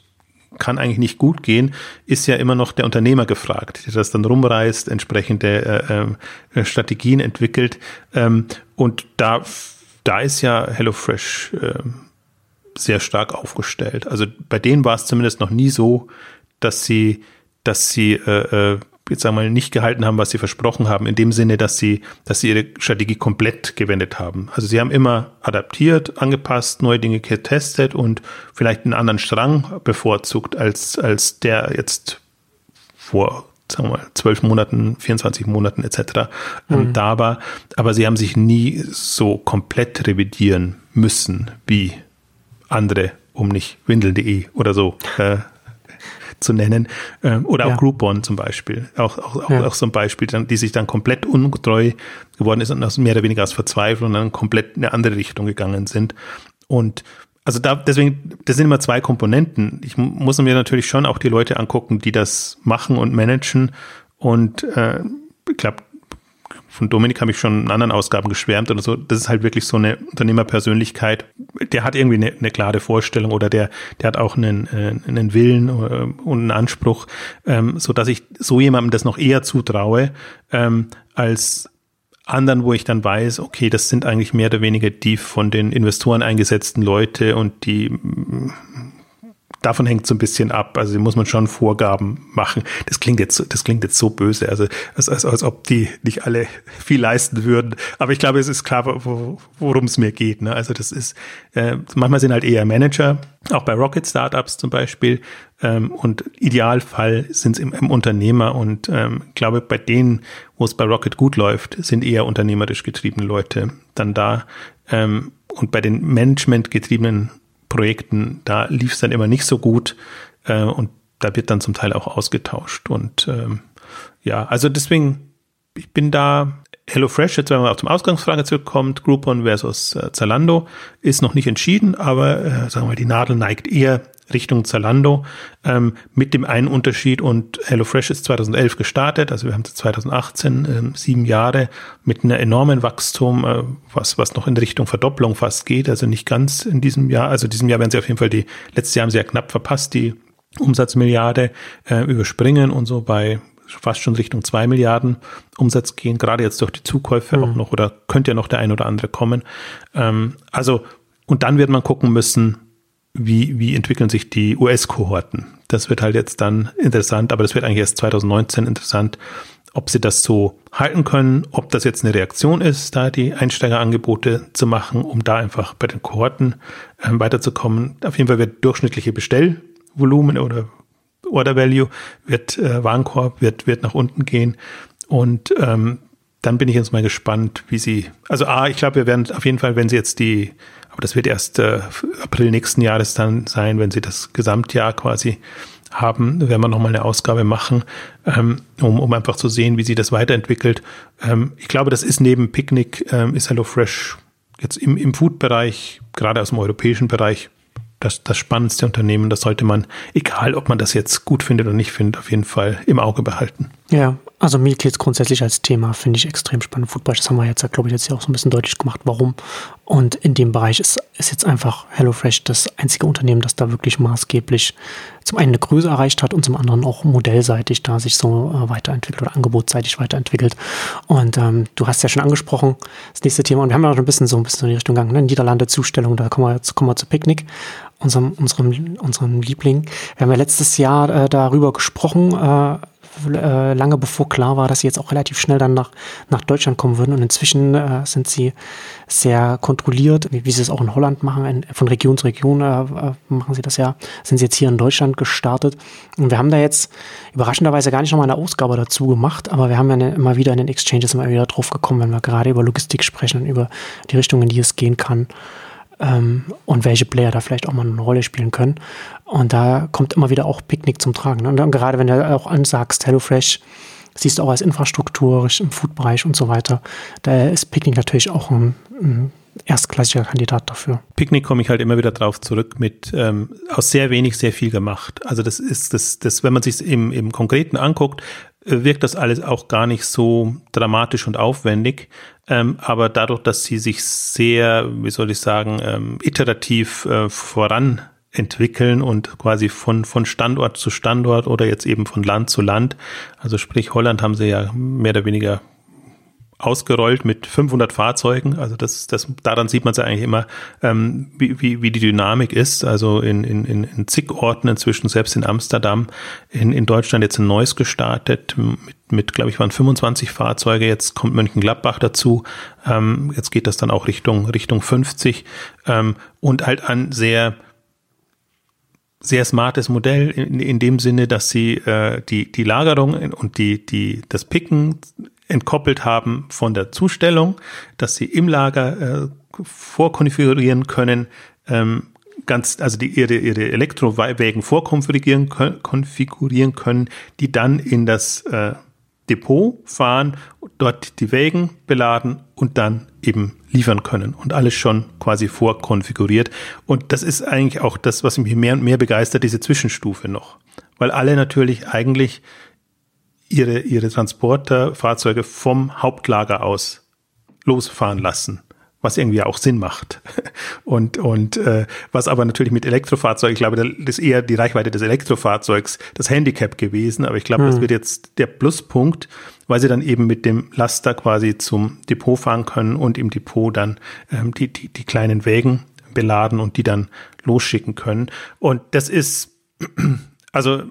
kann eigentlich nicht gut gehen, ist ja immer noch der Unternehmer gefragt, der das dann rumreißt, entsprechende äh, äh, Strategien entwickelt. Ähm, und da, da ist ja HelloFresh äh, sehr stark aufgestellt. Also bei denen war es zumindest noch nie so, dass sie, dass sie äh, äh jetzt sagen wir mal, nicht gehalten haben, was sie versprochen haben, in dem Sinne, dass sie, dass sie ihre Strategie komplett gewendet haben. Also sie haben immer adaptiert, angepasst, neue Dinge getestet und vielleicht einen anderen Strang bevorzugt, als, als der jetzt vor sagen wir mal, zwölf Monaten, 24 Monaten etc. Ähm, mhm. da war. Aber sie haben sich nie so komplett revidieren müssen wie andere, um nicht windeln.de oder so äh, zu nennen. Ähm, oder auch ja. Groupon zum Beispiel. Auch, auch, auch, ja. auch so ein Beispiel, die sich dann komplett ungetreu geworden ist und aus mehr oder weniger aus Verzweiflung dann komplett in eine andere Richtung gegangen sind. Und also da, deswegen, das sind immer zwei Komponenten. Ich muss mir natürlich schon auch die Leute angucken, die das machen und managen. Und äh, ich glaube, von Dominik habe ich schon in anderen Ausgaben geschwärmt oder so. Das ist halt wirklich so eine Unternehmerpersönlichkeit. Der hat irgendwie eine, eine klare Vorstellung oder der, der hat auch einen, äh, einen Willen äh, und einen Anspruch, ähm, so dass ich so jemandem das noch eher zutraue, ähm, als anderen, wo ich dann weiß, okay, das sind eigentlich mehr oder weniger die von den Investoren eingesetzten Leute und die davon hängt so ein bisschen ab. Also muss man schon Vorgaben machen. Das klingt jetzt, das klingt jetzt so böse, also als, als, als ob die nicht alle viel leisten würden. Aber ich glaube, es ist klar, wo, worum es mir geht. Ne? Also das ist, äh, manchmal sind halt eher Manager, auch bei Rocket Startups zum Beispiel. Ähm, und Idealfall sind es im, im, Unternehmer. Und ähm, glaube, bei denen, wo es bei Rocket gut läuft, sind eher unternehmerisch getriebene Leute dann da. Ähm, und bei den Management getriebenen Projekten, da lief es dann immer nicht so gut äh, und da wird dann zum Teil auch ausgetauscht. Und ähm, ja, also deswegen, ich bin da HelloFresh, jetzt wenn man auf zum Ausgangsfrage zurückkommt, Groupon versus äh, Zalando, ist noch nicht entschieden, aber äh, sagen wir mal, die Nadel neigt eher Richtung Zalando ähm, mit dem einen Unterschied und HelloFresh ist 2011 gestartet, also wir haben 2018 ähm, sieben Jahre mit einer enormen Wachstum, äh, was was noch in Richtung Verdopplung fast geht, also nicht ganz in diesem Jahr, also diesem Jahr werden sie auf jeden Fall die letztes Jahr haben sie ja knapp verpasst die Umsatzmilliarde äh, überspringen und so bei fast schon Richtung zwei Milliarden Umsatz gehen, gerade jetzt durch die Zukäufe mhm. auch noch oder könnte ja noch der ein oder andere kommen. Ähm, also und dann wird man gucken müssen, wie, wie entwickeln sich die US-Kohorten. Das wird halt jetzt dann interessant, aber das wird eigentlich erst 2019 interessant, ob sie das so halten können, ob das jetzt eine Reaktion ist, da die Einsteigerangebote zu machen, um da einfach bei den Kohorten äh, weiterzukommen. Auf jeden Fall wird durchschnittliche Bestellvolumen oder Order Value wird äh, Warenkorb wird wird nach unten gehen und ähm, dann bin ich jetzt mal gespannt, wie sie, also A, ich glaube, wir werden auf jeden Fall, wenn sie jetzt die, aber das wird erst äh, April nächsten Jahres dann sein, wenn sie das Gesamtjahr quasi haben, werden wir nochmal eine Ausgabe machen, ähm, um, um einfach zu sehen, wie sie das weiterentwickelt. Ähm, ich glaube, das ist neben Picnic, ähm, ist HelloFresh jetzt im, im Food-Bereich, gerade aus dem europäischen Bereich, das, das spannendste Unternehmen. Das sollte man, egal ob man das jetzt gut findet oder nicht findet, auf jeden Fall im Auge behalten. Ja, also Meal Kits grundsätzlich als Thema finde ich extrem spannend. Foodbereich, das haben wir jetzt, glaube ich, jetzt hier auch so ein bisschen deutlich gemacht, warum. Und in dem Bereich ist, ist jetzt einfach HelloFresh das einzige Unternehmen, das da wirklich maßgeblich zum einen eine Größe erreicht hat und zum anderen auch modellseitig da sich so äh, weiterentwickelt oder angebotsseitig weiterentwickelt. Und ähm, du hast ja schon angesprochen, das nächste Thema, und wir haben ja auch ein bisschen so ein bisschen in die Richtung gegangen, ne? Niederlande Zustellung, da kommen wir, jetzt kommen wir zu Picknick unserem, unserem, unserem Liebling. Wir haben ja letztes Jahr äh, darüber gesprochen, äh, äh, lange bevor klar war, dass sie jetzt auch relativ schnell dann nach, nach Deutschland kommen würden. Und inzwischen äh, sind sie sehr kontrolliert, wie, wie, sie es auch in Holland machen, in, von Region zu Region äh, äh, machen sie das ja, sind sie jetzt hier in Deutschland gestartet. Und wir haben da jetzt überraschenderweise gar nicht nochmal eine Ausgabe dazu gemacht, aber wir haben ja ne, immer wieder in den Exchanges immer wieder drauf gekommen, wenn wir gerade über Logistik sprechen und über die Richtung, in die es gehen kann ähm, und welche Player da vielleicht auch mal eine Rolle spielen können. Und da kommt immer wieder auch Picknick zum Tragen. Und dann gerade wenn du auch ansagst, HelloFresh, siehst du auch als Infrastruktur im Food-Bereich und so weiter, da ist Picknick natürlich auch ein, ein erstklassiger Kandidat dafür. Picknick komme ich halt immer wieder drauf zurück mit ähm, aus sehr wenig sehr viel gemacht. Also das ist das, das wenn man sich im, im Konkreten anguckt, wirkt das alles auch gar nicht so dramatisch und aufwendig. Ähm, aber dadurch, dass sie sich sehr, wie soll ich sagen, ähm, iterativ äh, voran entwickeln und quasi von, von Standort zu Standort oder jetzt eben von Land zu Land. Also sprich, Holland haben sie ja mehr oder weniger ausgerollt mit 500 Fahrzeugen. Also das, das daran sieht man es ja eigentlich immer, ähm, wie, wie, wie die Dynamik ist. Also in, in, in zig Orten inzwischen, selbst in Amsterdam, in, in Deutschland jetzt ein neues gestartet mit, mit glaube ich, waren 25 Fahrzeuge. Jetzt kommt Mönchengladbach dazu. Ähm, jetzt geht das dann auch Richtung Richtung 50 ähm, und halt ein sehr sehr smartes Modell in, in dem Sinne, dass sie äh, die die Lagerung und die die das Picken entkoppelt haben von der Zustellung, dass sie im Lager äh, vorkonfigurieren können, ähm, ganz, also die, ihre, ihre Elektrowägen vorkonfigurieren konfigurieren können, die dann in das äh, Depot fahren, dort die Wägen beladen und dann eben liefern können und alles schon quasi vorkonfiguriert. Und das ist eigentlich auch das, was mich mehr und mehr begeistert, diese Zwischenstufe noch. Weil alle natürlich eigentlich ihre, ihre Transporterfahrzeuge vom Hauptlager aus losfahren lassen was irgendwie auch Sinn macht. Und, und äh, was aber natürlich mit Elektrofahrzeugen, ich glaube, das ist eher die Reichweite des Elektrofahrzeugs das Handicap gewesen, aber ich glaube, mhm. das wird jetzt der Pluspunkt, weil sie dann eben mit dem Laster quasi zum Depot fahren können und im Depot dann ähm, die, die, die kleinen Wägen beladen und die dann losschicken können. Und das ist, also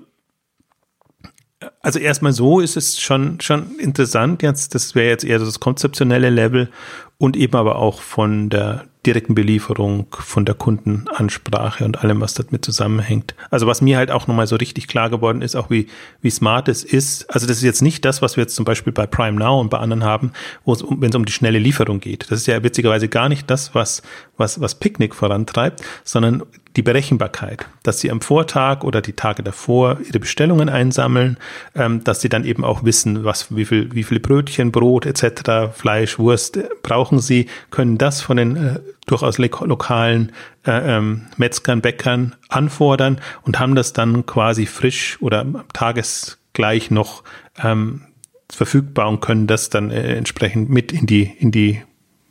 also erstmal so ist es schon, schon interessant jetzt. Das wäre jetzt eher das konzeptionelle Level und eben aber auch von der direkten Belieferung, von der Kundenansprache und allem, was damit zusammenhängt. Also was mir halt auch nochmal so richtig klar geworden ist, auch wie, wie smart es ist. Also das ist jetzt nicht das, was wir jetzt zum Beispiel bei Prime Now und bei anderen haben, wo es, wenn es um die schnelle Lieferung geht. Das ist ja witzigerweise gar nicht das, was, was, was Picknick vorantreibt, sondern die Berechenbarkeit, dass sie am Vortag oder die Tage davor ihre Bestellungen einsammeln, ähm, dass sie dann eben auch wissen, was, wie viel, wie viele Brötchen, Brot etc., Fleisch, Wurst äh, brauchen sie, können das von den äh, durchaus lokalen äh, ähm, Metzgern, Bäckern anfordern und haben das dann quasi frisch oder tagesgleich noch ähm, verfügbar und können das dann äh, entsprechend mit in die in die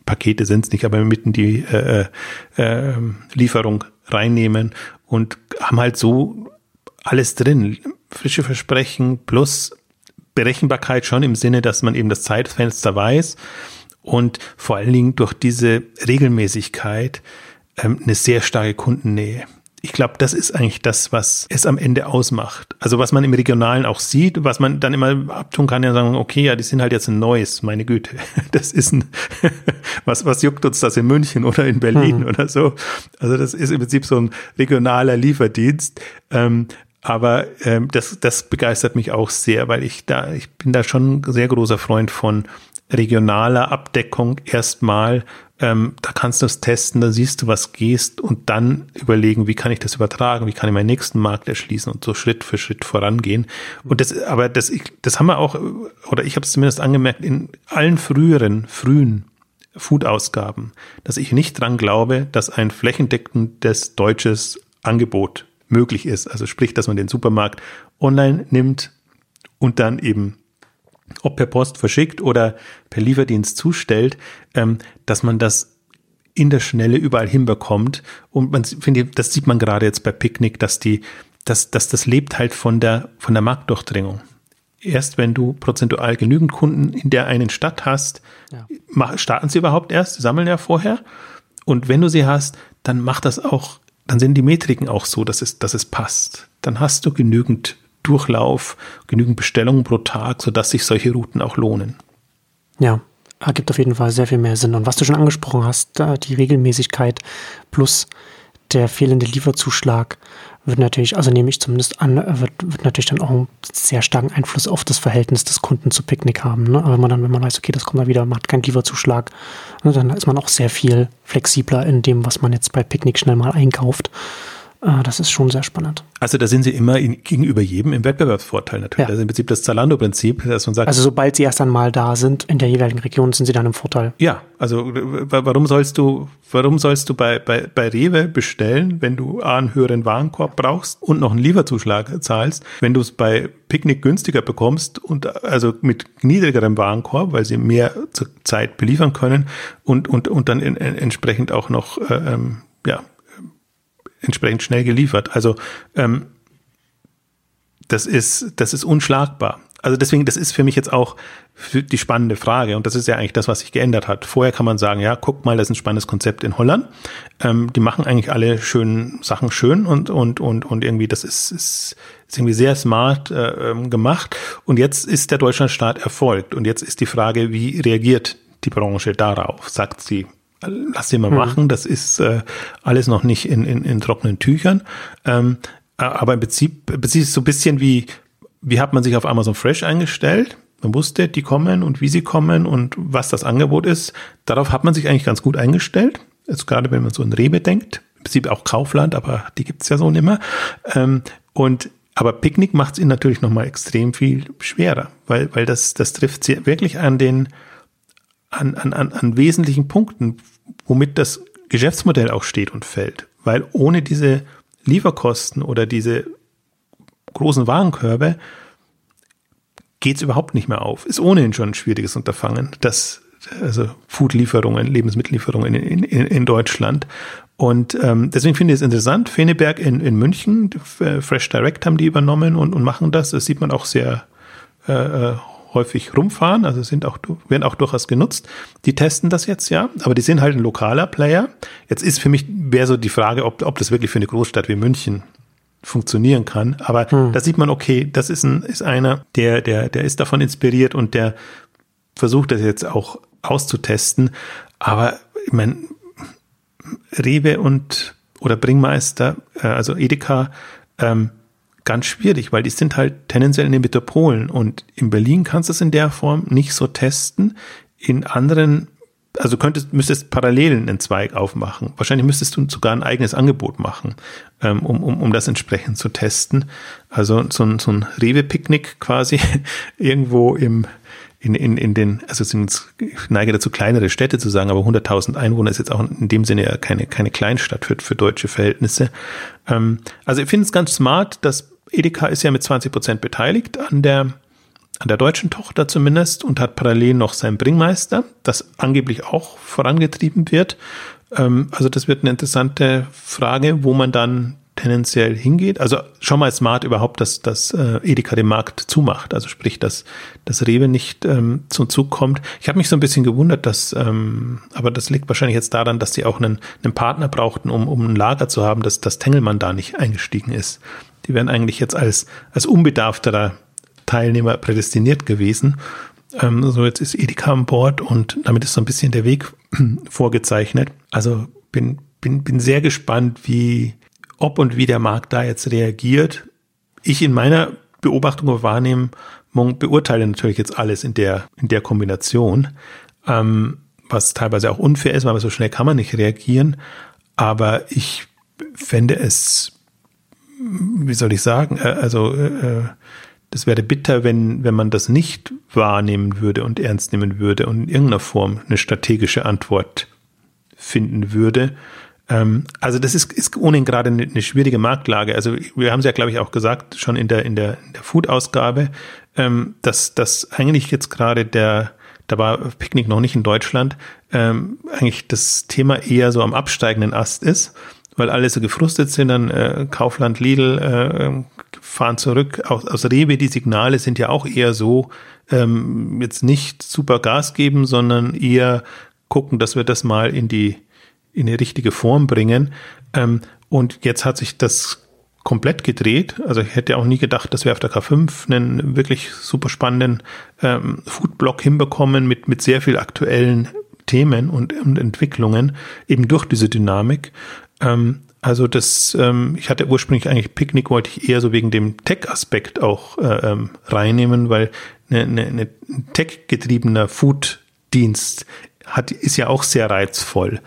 Pakete sind es nicht, aber mit in die äh, äh, Lieferung reinnehmen und haben halt so alles drin. Frische Versprechen plus Berechenbarkeit schon im Sinne, dass man eben das Zeitfenster weiß und vor allen Dingen durch diese Regelmäßigkeit ähm, eine sehr starke Kundennähe ich glaube, das ist eigentlich das, was es am Ende ausmacht. Also was man im Regionalen auch sieht, was man dann immer abtun kann, ja sagen, okay, ja, die sind halt jetzt ein neues, meine Güte. Das ist ein, was, was juckt uns das in München oder in Berlin mhm. oder so. Also das ist im Prinzip so ein regionaler Lieferdienst. Ähm, aber ähm, das, das begeistert mich auch sehr, weil ich da, ich bin da schon ein sehr großer Freund von regionaler Abdeckung erstmal. Ähm, da kannst du es testen, da siehst du, was gehst und dann überlegen, wie kann ich das übertragen, wie kann ich meinen nächsten Markt erschließen und so Schritt für Schritt vorangehen. Und das, aber das, das haben wir auch, oder ich habe es zumindest angemerkt, in allen früheren, frühen Food-Ausgaben, dass ich nicht dran glaube, dass ein flächendeckendes deutsches Angebot möglich ist. Also sprich, dass man den Supermarkt online nimmt und dann eben ob per Post verschickt oder per Lieferdienst zustellt, ähm, dass man das in der Schnelle überall hinbekommt. Und man finde, das sieht man gerade jetzt bei Picknick, dass die, dass, dass das lebt halt von der, von der Marktdurchdringung. Erst wenn du prozentual genügend Kunden in der einen Stadt hast, ja. starten sie überhaupt erst, sammeln ja vorher. Und wenn du sie hast, dann macht das auch, dann sind die Metriken auch so, dass es, dass es passt. Dann hast du genügend Durchlauf, genügend Bestellungen pro Tag, sodass sich solche Routen auch lohnen. Ja, ergibt auf jeden Fall sehr viel mehr Sinn. Und was du schon angesprochen hast, die Regelmäßigkeit plus der fehlende Lieferzuschlag wird natürlich, also nehme ich zumindest an, wird, wird natürlich dann auch einen sehr starken Einfluss auf das Verhältnis des Kunden zu Picknick haben. Ne? Aber wenn man dann, wenn man weiß, okay, das kommt mal wieder, macht keinen Lieferzuschlag, ne, dann ist man auch sehr viel flexibler in dem, was man jetzt bei Picknick schnell mal einkauft. Äh, das ist schon sehr spannend. Also da sind sie immer in, gegenüber jedem im Wettbewerbsvorteil natürlich. Ja. Das ist im Prinzip das Zalando-Prinzip, dass man sagt. Also sobald sie erst einmal da sind in der jeweiligen Region, sind sie dann im Vorteil. Ja, also warum sollst du, warum sollst du bei, bei, bei Rewe bestellen, wenn du A, einen höheren Warenkorb brauchst und noch einen Lieferzuschlag zahlst, wenn du es bei Picknick günstiger bekommst und also mit niedrigerem Warenkorb, weil sie mehr zur Zeit beliefern können und, und, und dann in, in, entsprechend auch noch äh, ähm, ja, entsprechend schnell geliefert. Also ähm, das ist, das ist unschlagbar. Also deswegen, das ist für mich jetzt auch die spannende Frage. Und das ist ja eigentlich das, was sich geändert hat. Vorher kann man sagen, ja, guck mal, das ist ein spannendes Konzept in Holland. Ähm, die machen eigentlich alle schönen Sachen schön und, und, und, und irgendwie, das ist, ist, ist irgendwie sehr smart äh, ähm, gemacht. Und jetzt ist der Deutschlandstaat erfolgt. Und jetzt ist die Frage, wie reagiert die Branche darauf? Sagt sie, lass sie mal mhm. machen, das ist äh, alles noch nicht in, in, in trockenen Tüchern. Ähm, aber im Prinzip, im Prinzip ist es so ein bisschen wie, wie hat man sich auf Amazon Fresh eingestellt? Man wusste, die kommen und wie sie kommen und was das Angebot ist. Darauf hat man sich eigentlich ganz gut eingestellt. Jetzt gerade wenn man so in Rewe denkt. Im Prinzip auch Kaufland, aber die gibt's ja so nimmer. Ähm, und aber Picknick macht es ihnen natürlich nochmal extrem viel schwerer, weil, weil das, das trifft sie wirklich an den, an, an, an, wesentlichen Punkten, womit das Geschäftsmodell auch steht und fällt. Weil ohne diese Lieferkosten oder diese großen Warenkörbe geht es überhaupt nicht mehr auf. Ist ohnehin schon ein schwieriges Unterfangen, das also Foodlieferungen, Lebensmittellieferungen in, in, in Deutschland. Und ähm, deswegen finde ich es interessant. Feneberg in, in München, Fresh Direct haben die übernommen und, und machen das. Das sieht man auch sehr äh, äh häufig rumfahren, also sind auch, werden auch durchaus genutzt. Die testen das jetzt ja, aber die sind halt ein lokaler Player. Jetzt ist für mich, wäre so die Frage, ob, ob das wirklich für eine Großstadt wie München funktionieren kann. Aber hm. da sieht man, okay, das ist ein, ist einer, der, der, der ist davon inspiriert und der versucht das jetzt auch auszutesten. Aber ich meine, Rewe und oder Bringmeister, äh, also Edeka, ähm, ganz schwierig, weil die sind halt tendenziell in den Metropolen und in Berlin kannst du es in der Form nicht so testen. In anderen, also könntest, müsstest parallel einen Zweig aufmachen. Wahrscheinlich müsstest du sogar ein eigenes Angebot machen, ähm, um, um, um das entsprechend zu testen. Also so ein, so ein Rewe-Picknick quasi irgendwo im, in, in, in den, also sind, ich neige dazu, kleinere Städte zu sagen, aber 100.000 Einwohner ist jetzt auch in dem Sinne ja keine, keine Kleinstadt für, für deutsche Verhältnisse. Ähm, also ich finde es ganz smart, dass Edeka ist ja mit 20 Prozent beteiligt an der, an der deutschen Tochter zumindest und hat parallel noch seinen Bringmeister, das angeblich auch vorangetrieben wird. Ähm, also das wird eine interessante Frage, wo man dann tendenziell hingeht. Also schon mal smart überhaupt, dass, dass äh, Edeka den Markt zumacht. Also sprich, dass das Rewe nicht ähm, zum Zug kommt. Ich habe mich so ein bisschen gewundert, dass, ähm, aber das liegt wahrscheinlich jetzt daran, dass sie auch einen, einen Partner brauchten, um, um ein Lager zu haben, dass das Tengelmann da nicht eingestiegen ist. Die wären eigentlich jetzt als, als unbedarfterer Teilnehmer prädestiniert gewesen. Ähm, so jetzt ist Edeka an Bord und damit ist so ein bisschen der Weg vorgezeichnet. Also bin, bin, bin sehr gespannt, wie, ob und wie der Markt da jetzt reagiert. Ich in meiner Beobachtung oder Wahrnehmung beurteile natürlich jetzt alles in der, in der Kombination, ähm, was teilweise auch unfair ist, weil so schnell kann man nicht reagieren. Aber ich fände es, wie soll ich sagen, äh, also äh, das wäre bitter, wenn, wenn man das nicht wahrnehmen würde und ernst nehmen würde und in irgendeiner Form eine strategische Antwort finden würde. Ähm, also das ist, ist ohnehin gerade eine, eine, schwierige Marktlage. Also wir haben es ja, glaube ich, auch gesagt, schon in der, in der, in der Food-Ausgabe, ähm, dass, dass eigentlich jetzt gerade der, da war Picknick noch nicht in Deutschland, ähm, eigentlich das Thema eher so am absteigenden Ast ist, weil alle so gefrustet sind, dann äh, Kaufland, Lidl äh, fahren zurück. Aus, aus Rewe, die Signale sind ja auch eher so, ähm, jetzt nicht super Gas geben, sondern eher gucken, dass wir das mal in die, in die richtige Form bringen. Ähm, und jetzt hat sich das komplett gedreht. Also ich hätte auch nie gedacht, dass wir auf der K5 einen wirklich super spannenden ähm, Foodblock hinbekommen mit, mit sehr viel aktuellen Themen und, und Entwicklungen, eben durch diese Dynamik. Ähm, also das, ähm, ich hatte ursprünglich eigentlich Picknick, wollte ich eher so wegen dem Tech-Aspekt auch äh, ähm, reinnehmen, weil eine, eine, eine tech-getriebener Food-Dienst hat, ist ja auch sehr reizvoll.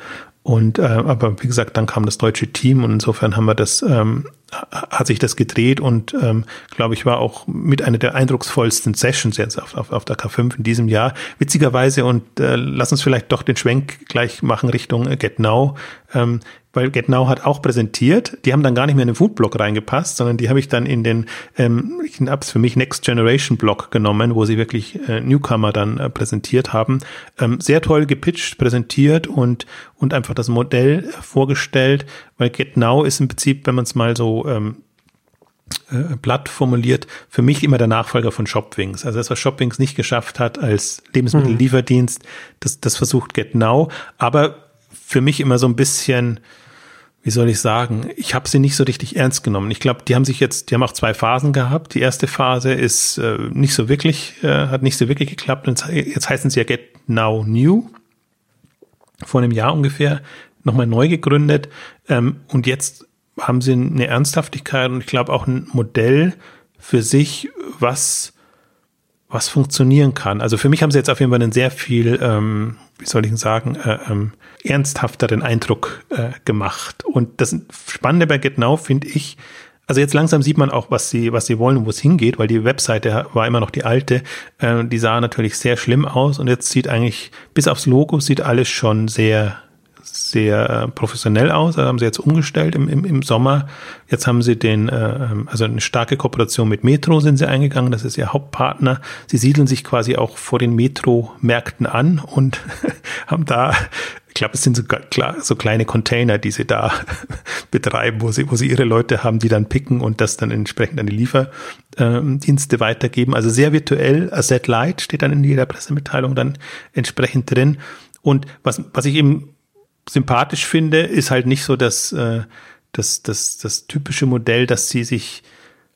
Und äh, aber wie gesagt, dann kam das deutsche Team und insofern haben wir das, ähm, hat sich das gedreht und ähm, glaube ich war auch mit einer der eindrucksvollsten Sessions jetzt auf, auf, auf der K5 in diesem Jahr. Witzigerweise und äh, lass uns vielleicht doch den Schwenk gleich machen Richtung äh, Get Now. Ähm, weil GetNow hat auch präsentiert. Die haben dann gar nicht mehr in den Foodblock reingepasst, sondern die habe ich dann in den, ähm, ich habe es für mich Next Generation Block genommen, wo sie wirklich äh, Newcomer dann äh, präsentiert haben. Ähm, sehr toll gepitcht, präsentiert und, und einfach das Modell vorgestellt, weil GetNow ist im Prinzip, wenn man es mal so ähm, äh, Blatt formuliert, für mich immer der Nachfolger von Shopwings. Also das, was Shopwings nicht geschafft hat als Lebensmittellieferdienst, das, das versucht GetNow, aber für mich immer so ein bisschen, wie soll ich sagen, ich habe sie nicht so richtig ernst genommen. Ich glaube, die haben sich jetzt, die haben auch zwei Phasen gehabt. Die erste Phase ist äh, nicht so wirklich, äh, hat nicht so wirklich geklappt. Und jetzt heißen sie ja Get Now New. Vor einem Jahr ungefähr nochmal neu gegründet. Ähm, und jetzt haben sie eine Ernsthaftigkeit und ich glaube auch ein Modell für sich, was was funktionieren kann. Also für mich haben sie jetzt auf jeden Fall einen sehr viel, ähm, wie soll ich sagen, äh, ähm, ernsthafteren Eindruck äh, gemacht. Und das Spannende bei GetNow finde ich, also jetzt langsam sieht man auch, was sie, was sie wollen und wo es hingeht, weil die Webseite war immer noch die alte. Äh, die sah natürlich sehr schlimm aus und jetzt sieht eigentlich, bis aufs Logo sieht alles schon sehr, sehr äh, professionell aus. Da haben sie jetzt umgestellt im, im, im Sommer. Jetzt haben sie den, äh, ähm, also eine starke Kooperation mit Metro sind sie eingegangen. Das ist ihr Hauptpartner. Sie siedeln sich quasi auch vor den Metro-Märkten an und haben da ich glaube, es sind so, klar, so kleine Container, die sie da betreiben, wo sie, wo sie ihre Leute haben, die dann picken und das dann entsprechend an die Lieferdienste weitergeben. Also sehr virtuell, Asset Light steht dann in jeder Pressemitteilung dann entsprechend drin. Und was, was ich eben sympathisch finde, ist halt nicht so das, äh, das, das, das typische Modell, dass sie sich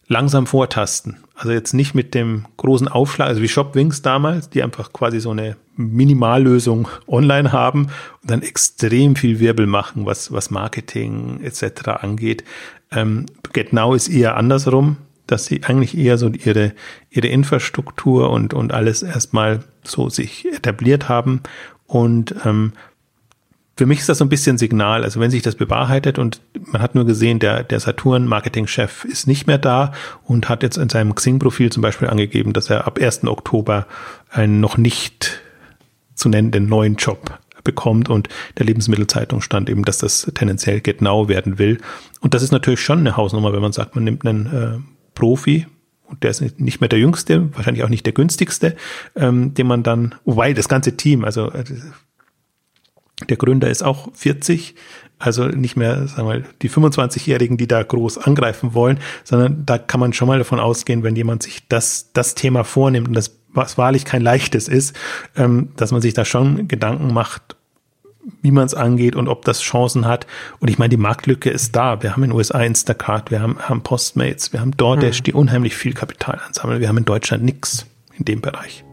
langsam vortasten. Also jetzt nicht mit dem großen Aufschlag, also wie Shopwings damals, die einfach quasi so eine Minimallösung online haben und dann extrem viel Wirbel machen, was, was Marketing etc. angeht. Ähm, GetNow ist eher andersrum, dass sie eigentlich eher so ihre, ihre Infrastruktur und, und alles erstmal so sich etabliert haben und ähm, für mich ist das so ein bisschen Signal. Also wenn sich das bewahrheitet und man hat nur gesehen, der, der Saturn-Marketing-Chef ist nicht mehr da und hat jetzt in seinem Xing-Profil zum Beispiel angegeben, dass er ab 1. Oktober einen noch nicht zu nennenden neuen Job bekommt und der Lebensmittelzeitung stand eben, dass das tendenziell genau werden will. Und das ist natürlich schon eine Hausnummer, wenn man sagt, man nimmt einen äh, Profi, und der ist nicht mehr der jüngste, wahrscheinlich auch nicht der günstigste, ähm, den man dann, wobei das ganze Team, also äh, der Gründer ist auch 40, also nicht mehr, sagen wir die 25-Jährigen, die da groß angreifen wollen, sondern da kann man schon mal davon ausgehen, wenn jemand sich das, das Thema vornimmt und das was wahrlich kein leichtes ist, ähm, dass man sich da schon Gedanken macht, wie man es angeht und ob das Chancen hat. Und ich meine, die Marktlücke ist da. Wir haben in den USA Instacart, wir haben, haben Postmates, wir haben DoorDash, hm. die unheimlich viel Kapital ansammeln. Wir haben in Deutschland nichts in dem Bereich.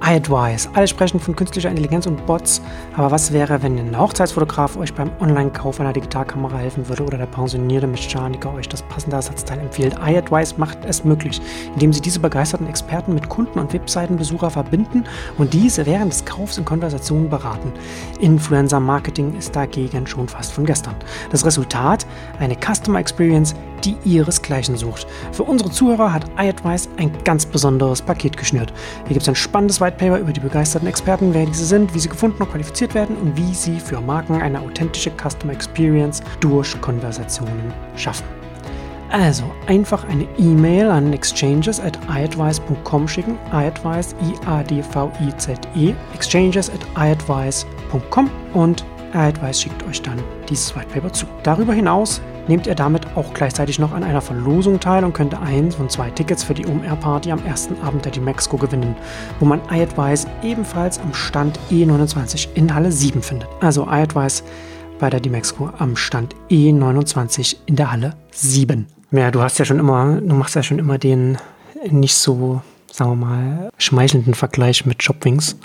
iAdvice. Alle sprechen von künstlicher Intelligenz und Bots, aber was wäre, wenn ein Hochzeitsfotograf euch beim Online-Kauf einer Digitalkamera helfen würde oder der pensionierte Mechaniker euch das passende Ersatzteil empfiehlt? iAdvice macht es möglich, indem sie diese begeisterten Experten mit Kunden und Webseitenbesucher verbinden und diese während des Kaufs in Konversationen beraten. Influencer-Marketing ist dagegen schon fast von gestern. Das Resultat? Eine Customer Experience, die ihresgleichen sucht. Für unsere Zuhörer hat iAdvice ein ganz besonderes Paket geschnürt. Hier gibt es ein spannendes White Paper über die begeisterten Experten, wer diese sind, wie sie gefunden und qualifiziert werden und wie sie für Marken eine authentische Customer Experience durch Konversationen schaffen. Also einfach eine E-Mail an exchanges at iadvice.com schicken. iadvice, I-A-D-V-I-Z-E, exchanges at iadvice.com und iadvice schickt euch dann dieses White Paper zu. Darüber hinaus nehmt ihr damit auch gleichzeitig noch an einer Verlosung teil und könnt eins von zwei Tickets für die OMR-Party am ersten Abend der Dimexco gewinnen, wo man iAdvice ebenfalls am Stand E29 in Halle 7 findet. Also iAdvice bei der Dimexco am Stand E29 in der Halle 7. Ja, du hast ja schon immer, du machst ja schon immer den nicht so, sagen wir mal, schmeichelnden Vergleich mit Shopwings.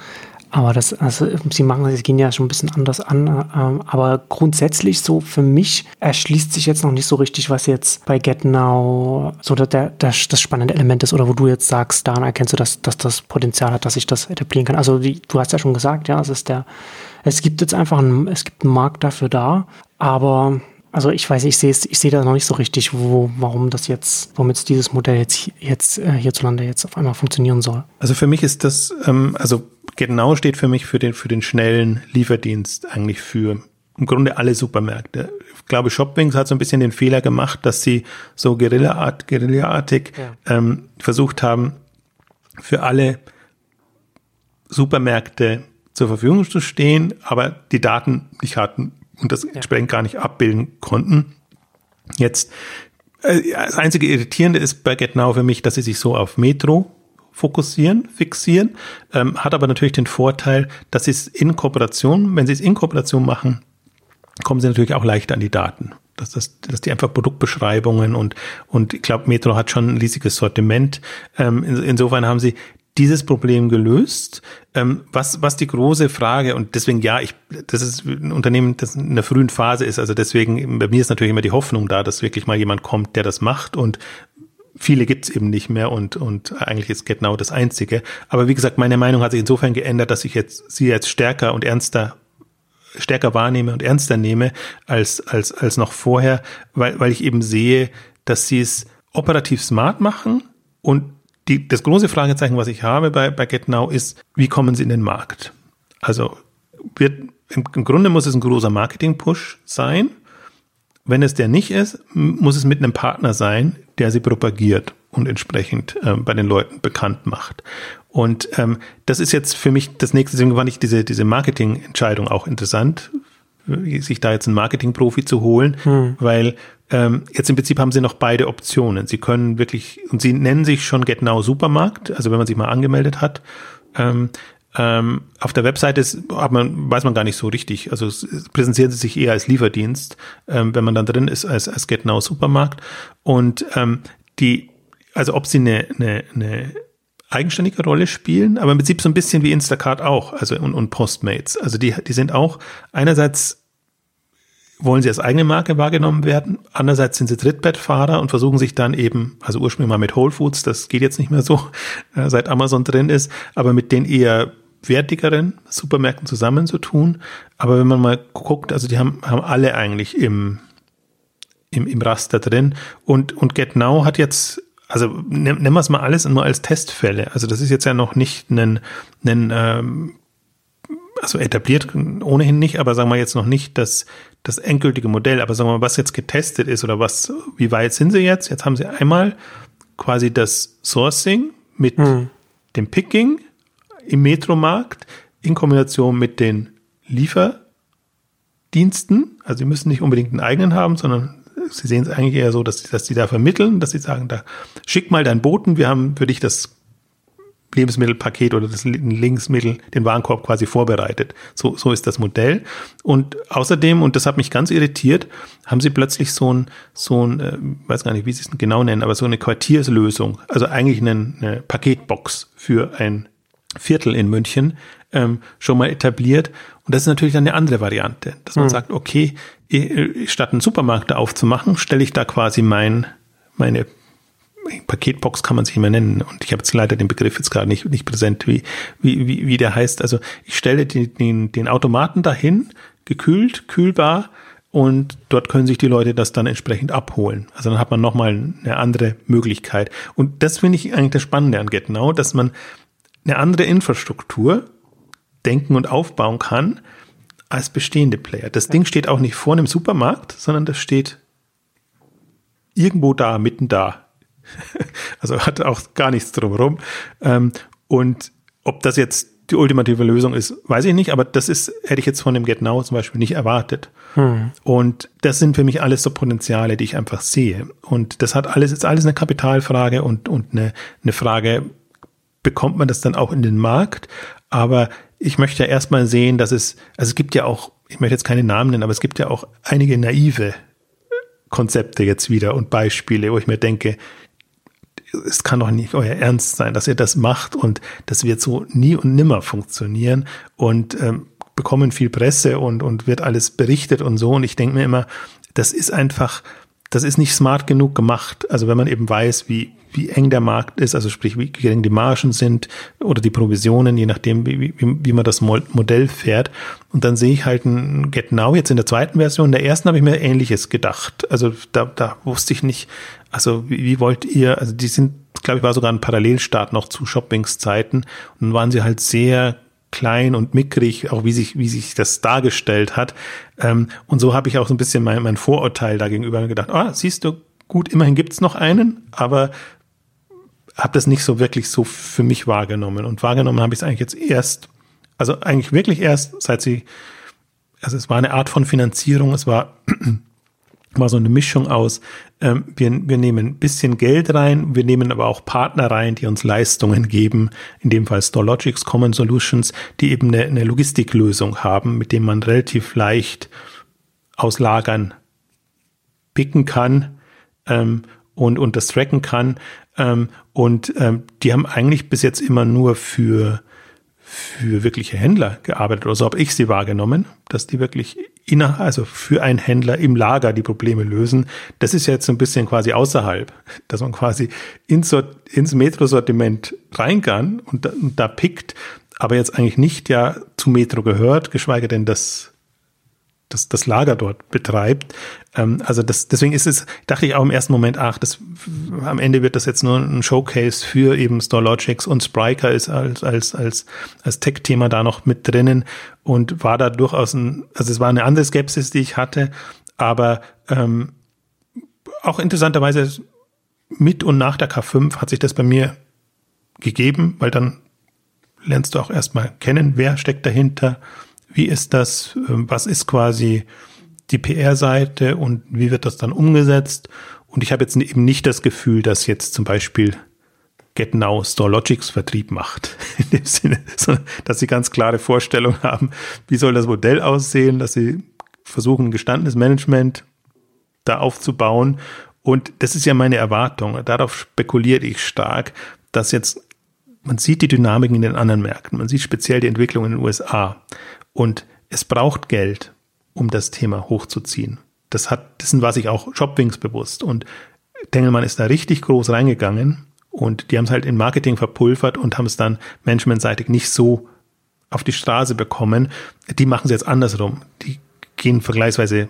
Aber das, also sie machen, sie gehen ja schon ein bisschen anders an. Ähm, aber grundsätzlich so für mich erschließt sich jetzt noch nicht so richtig, was jetzt bei GetNow so der, der, das spannende Element ist oder wo du jetzt sagst, daran erkennst du, dass, dass das Potenzial hat, dass ich das etablieren kann. Also die, du hast ja schon gesagt, ja, es ist der, es gibt jetzt einfach einen, es gibt einen Markt dafür da, aber also ich weiß, ich sehe es, ich sehe da noch nicht so richtig, wo, warum das jetzt, warum jetzt dieses Modell jetzt, jetzt äh, hierzulande jetzt auf einmal funktionieren soll. Also für mich ist das, ähm, also genau steht für mich für den, für den schnellen Lieferdienst eigentlich für im Grunde alle Supermärkte. Ich glaube, Shopwings hat so ein bisschen den Fehler gemacht, dass sie so Guerilla-art, Guerilla-artig ja. ähm, versucht haben, für alle Supermärkte zur Verfügung zu stehen, aber die Daten nicht hatten und das entsprechend gar nicht abbilden konnten. Jetzt, äh, das einzige Irritierende ist bei GetNow für mich, dass sie sich so auf Metro fokussieren, fixieren, ähm, hat aber natürlich den Vorteil, dass sie es in Kooperation, wenn sie es in Kooperation machen, kommen sie natürlich auch leichter an die Daten. Dass, das, dass die einfach Produktbeschreibungen und, und ich glaube, Metro hat schon ein riesiges Sortiment. Ähm, in, insofern haben sie dieses Problem gelöst. Ähm, was, was die große Frage, und deswegen ja, ich, das ist ein Unternehmen, das in der frühen Phase ist, also deswegen, bei mir ist natürlich immer die Hoffnung da, dass wirklich mal jemand kommt, der das macht und viele gibt's eben nicht mehr und, und eigentlich ist GetNow das Einzige. Aber wie gesagt, meine Meinung hat sich insofern geändert, dass ich jetzt sie jetzt stärker und ernster stärker wahrnehme und ernster nehme als, als, als noch vorher, weil, weil ich eben sehe, dass sie es operativ smart machen und die, das große Fragezeichen, was ich habe bei, bei GetNow ist, wie kommen sie in den Markt? Also wird, im, im Grunde muss es ein großer Marketing-Push sein. Wenn es der nicht ist, muss es mit einem Partner sein, der sie propagiert und entsprechend äh, bei den Leuten bekannt macht. Und ähm, das ist jetzt für mich das nächste, deswegen fand ich diese, diese Marketingentscheidung auch interessant, sich da jetzt einen Marketingprofi zu holen, hm. weil ähm, jetzt im Prinzip haben sie noch beide Optionen. Sie können wirklich, und sie nennen sich schon GetNow Supermarkt, also wenn man sich mal angemeldet hat. Ähm, ähm, auf der Webseite ist, hat man, weiß man gar nicht so richtig. Also präsentieren sie sich eher als Lieferdienst, ähm, wenn man dann drin ist, als, als GetNow Supermarkt. Und ähm, die, also ob sie eine, eine, eine eigenständige Rolle spielen, aber im Prinzip so ein bisschen wie Instacart auch, also und, und Postmates. Also die, die sind auch einerseits wollen sie als eigene Marke wahrgenommen werden. Andererseits sind sie Trittbettfahrer und versuchen sich dann eben, also ursprünglich mal mit Whole Foods, das geht jetzt nicht mehr so, äh, seit Amazon drin ist, aber mit den eher wertigeren Supermärkten zusammenzutun. Aber wenn man mal guckt, also die haben, haben alle eigentlich im, im, im Raster drin. Und, und GetNow hat jetzt, also nehmen wir es mal alles nur als Testfälle. Also das ist jetzt ja noch nicht ein, ein ähm, also etabliert ohnehin nicht, aber sagen wir jetzt noch nicht das, das endgültige Modell, aber sagen wir mal, was jetzt getestet ist oder was, wie weit sind sie jetzt? Jetzt haben sie einmal quasi das Sourcing mit hm. dem Picking im Metromarkt in Kombination mit den Lieferdiensten. Also sie müssen nicht unbedingt einen eigenen haben, sondern sie sehen es eigentlich eher so, dass, dass sie da vermitteln, dass sie sagen, da schick mal deinen Boten, wir haben für dich das Lebensmittelpaket oder das Lebensmittel, den Warenkorb quasi vorbereitet. So, so ist das Modell. Und außerdem, und das hat mich ganz irritiert, haben sie plötzlich so ein, so ein, äh, weiß gar nicht, wie sie es genau nennen, aber so eine Quartierslösung, also eigentlich eine, eine Paketbox für ein Viertel in München ähm, schon mal etabliert. Und das ist natürlich dann eine andere Variante, dass man mhm. sagt, okay, statt einen Supermarkt da aufzumachen, stelle ich da quasi mein, meine Paketbox kann man sich immer nennen. Und ich habe jetzt leider den Begriff jetzt gerade nicht, nicht präsent, wie, wie, wie, wie der heißt. Also ich stelle den, den, den Automaten dahin, gekühlt, kühlbar, und dort können sich die Leute das dann entsprechend abholen. Also dann hat man nochmal eine andere Möglichkeit. Und das finde ich eigentlich das Spannende an GetNow, dass man eine andere Infrastruktur denken und aufbauen kann als bestehende Player. Das Ding steht auch nicht vor einem Supermarkt, sondern das steht irgendwo da, mitten da. also hat auch gar nichts drumherum. Ähm, und ob das jetzt die ultimative Lösung ist, weiß ich nicht, aber das ist, hätte ich jetzt von dem Get Now zum Beispiel nicht erwartet. Hm. Und das sind für mich alles so Potenziale, die ich einfach sehe. Und das hat alles, ist alles eine Kapitalfrage und, und eine, eine Frage, bekommt man das dann auch in den Markt? Aber ich möchte ja erstmal sehen, dass es, also es gibt ja auch, ich möchte jetzt keine Namen nennen, aber es gibt ja auch einige naive Konzepte jetzt wieder und Beispiele, wo ich mir denke, es kann doch nicht euer Ernst sein, dass ihr das macht und das wird so nie und nimmer funktionieren und ähm, bekommen viel Presse und, und wird alles berichtet und so. Und ich denke mir immer, das ist einfach, das ist nicht smart genug gemacht. Also wenn man eben weiß, wie, wie eng der Markt ist, also sprich, wie gering die Margen sind oder die Provisionen, je nachdem, wie, wie, wie man das Modell fährt. Und dann sehe ich halt ein Get Now jetzt in der zweiten Version. In der ersten habe ich mir Ähnliches gedacht. Also da, da wusste ich nicht, also wie, wie wollt ihr, also die sind, glaube ich, war sogar ein Parallelstart noch zu Shoppingszeiten. Und waren sie halt sehr klein und mickrig, auch wie sich, wie sich das dargestellt hat. Ähm, und so habe ich auch so ein bisschen mein, mein Vorurteil dagegenüber gedacht, ah, siehst du, gut, immerhin gibt's noch einen, aber habe das nicht so wirklich so für mich wahrgenommen. Und wahrgenommen habe ich es eigentlich jetzt erst, also eigentlich wirklich erst, seit sie, also es war eine Art von Finanzierung, es war, war so eine Mischung aus, ähm, wir, wir nehmen ein bisschen Geld rein, wir nehmen aber auch Partner rein, die uns Leistungen geben, in dem Fall StoreLogics Common Solutions, die eben eine, eine Logistiklösung haben, mit dem man relativ leicht aus Lagern picken kann ähm, und, und das tracken kann ähm, und ähm, die haben eigentlich bis jetzt immer nur für, für wirkliche Händler gearbeitet. Oder so habe ich sie wahrgenommen, dass die wirklich inner, also für einen Händler im Lager die Probleme lösen. Das ist jetzt so ein bisschen quasi außerhalb, dass man quasi ins, ins Metro-Sortiment rein kann und da, und da pickt, aber jetzt eigentlich nicht ja zu Metro gehört, geschweige denn das das, das Lager dort betreibt. Ähm, also das, deswegen ist es, dachte ich auch im ersten Moment, ach, das, am Ende wird das jetzt nur ein Showcase für eben StoreLogics und Spryker ist als, als, als, als Tech-Thema da noch mit drinnen und war da durchaus ein, also es war eine andere Skepsis, die ich hatte, aber ähm, auch interessanterweise mit und nach der K5 hat sich das bei mir gegeben, weil dann lernst du auch erstmal kennen, wer steckt dahinter, wie ist das? Ähm, was ist quasi die PR-Seite und wie wird das dann umgesetzt? Und ich habe jetzt eben nicht das Gefühl, dass jetzt zum Beispiel GetNow StoreLogics Vertrieb macht. In dem Sinne, dass sie ganz klare Vorstellungen haben, wie soll das Modell aussehen, dass sie versuchen, ein gestandenes Management da aufzubauen. Und das ist ja meine Erwartung. Darauf spekuliere ich stark, dass jetzt, man sieht die Dynamiken in den anderen Märkten, man sieht speziell die Entwicklung in den USA. Und es braucht Geld, um das Thema hochzuziehen. Das hat, dessen war sich auch Shopwings bewusst. Und Tengelmann ist da richtig groß reingegangen und die haben es halt in Marketing verpulvert und haben es dann managementseitig nicht so auf die Straße bekommen. Die machen es jetzt andersrum. Die gehen vergleichsweise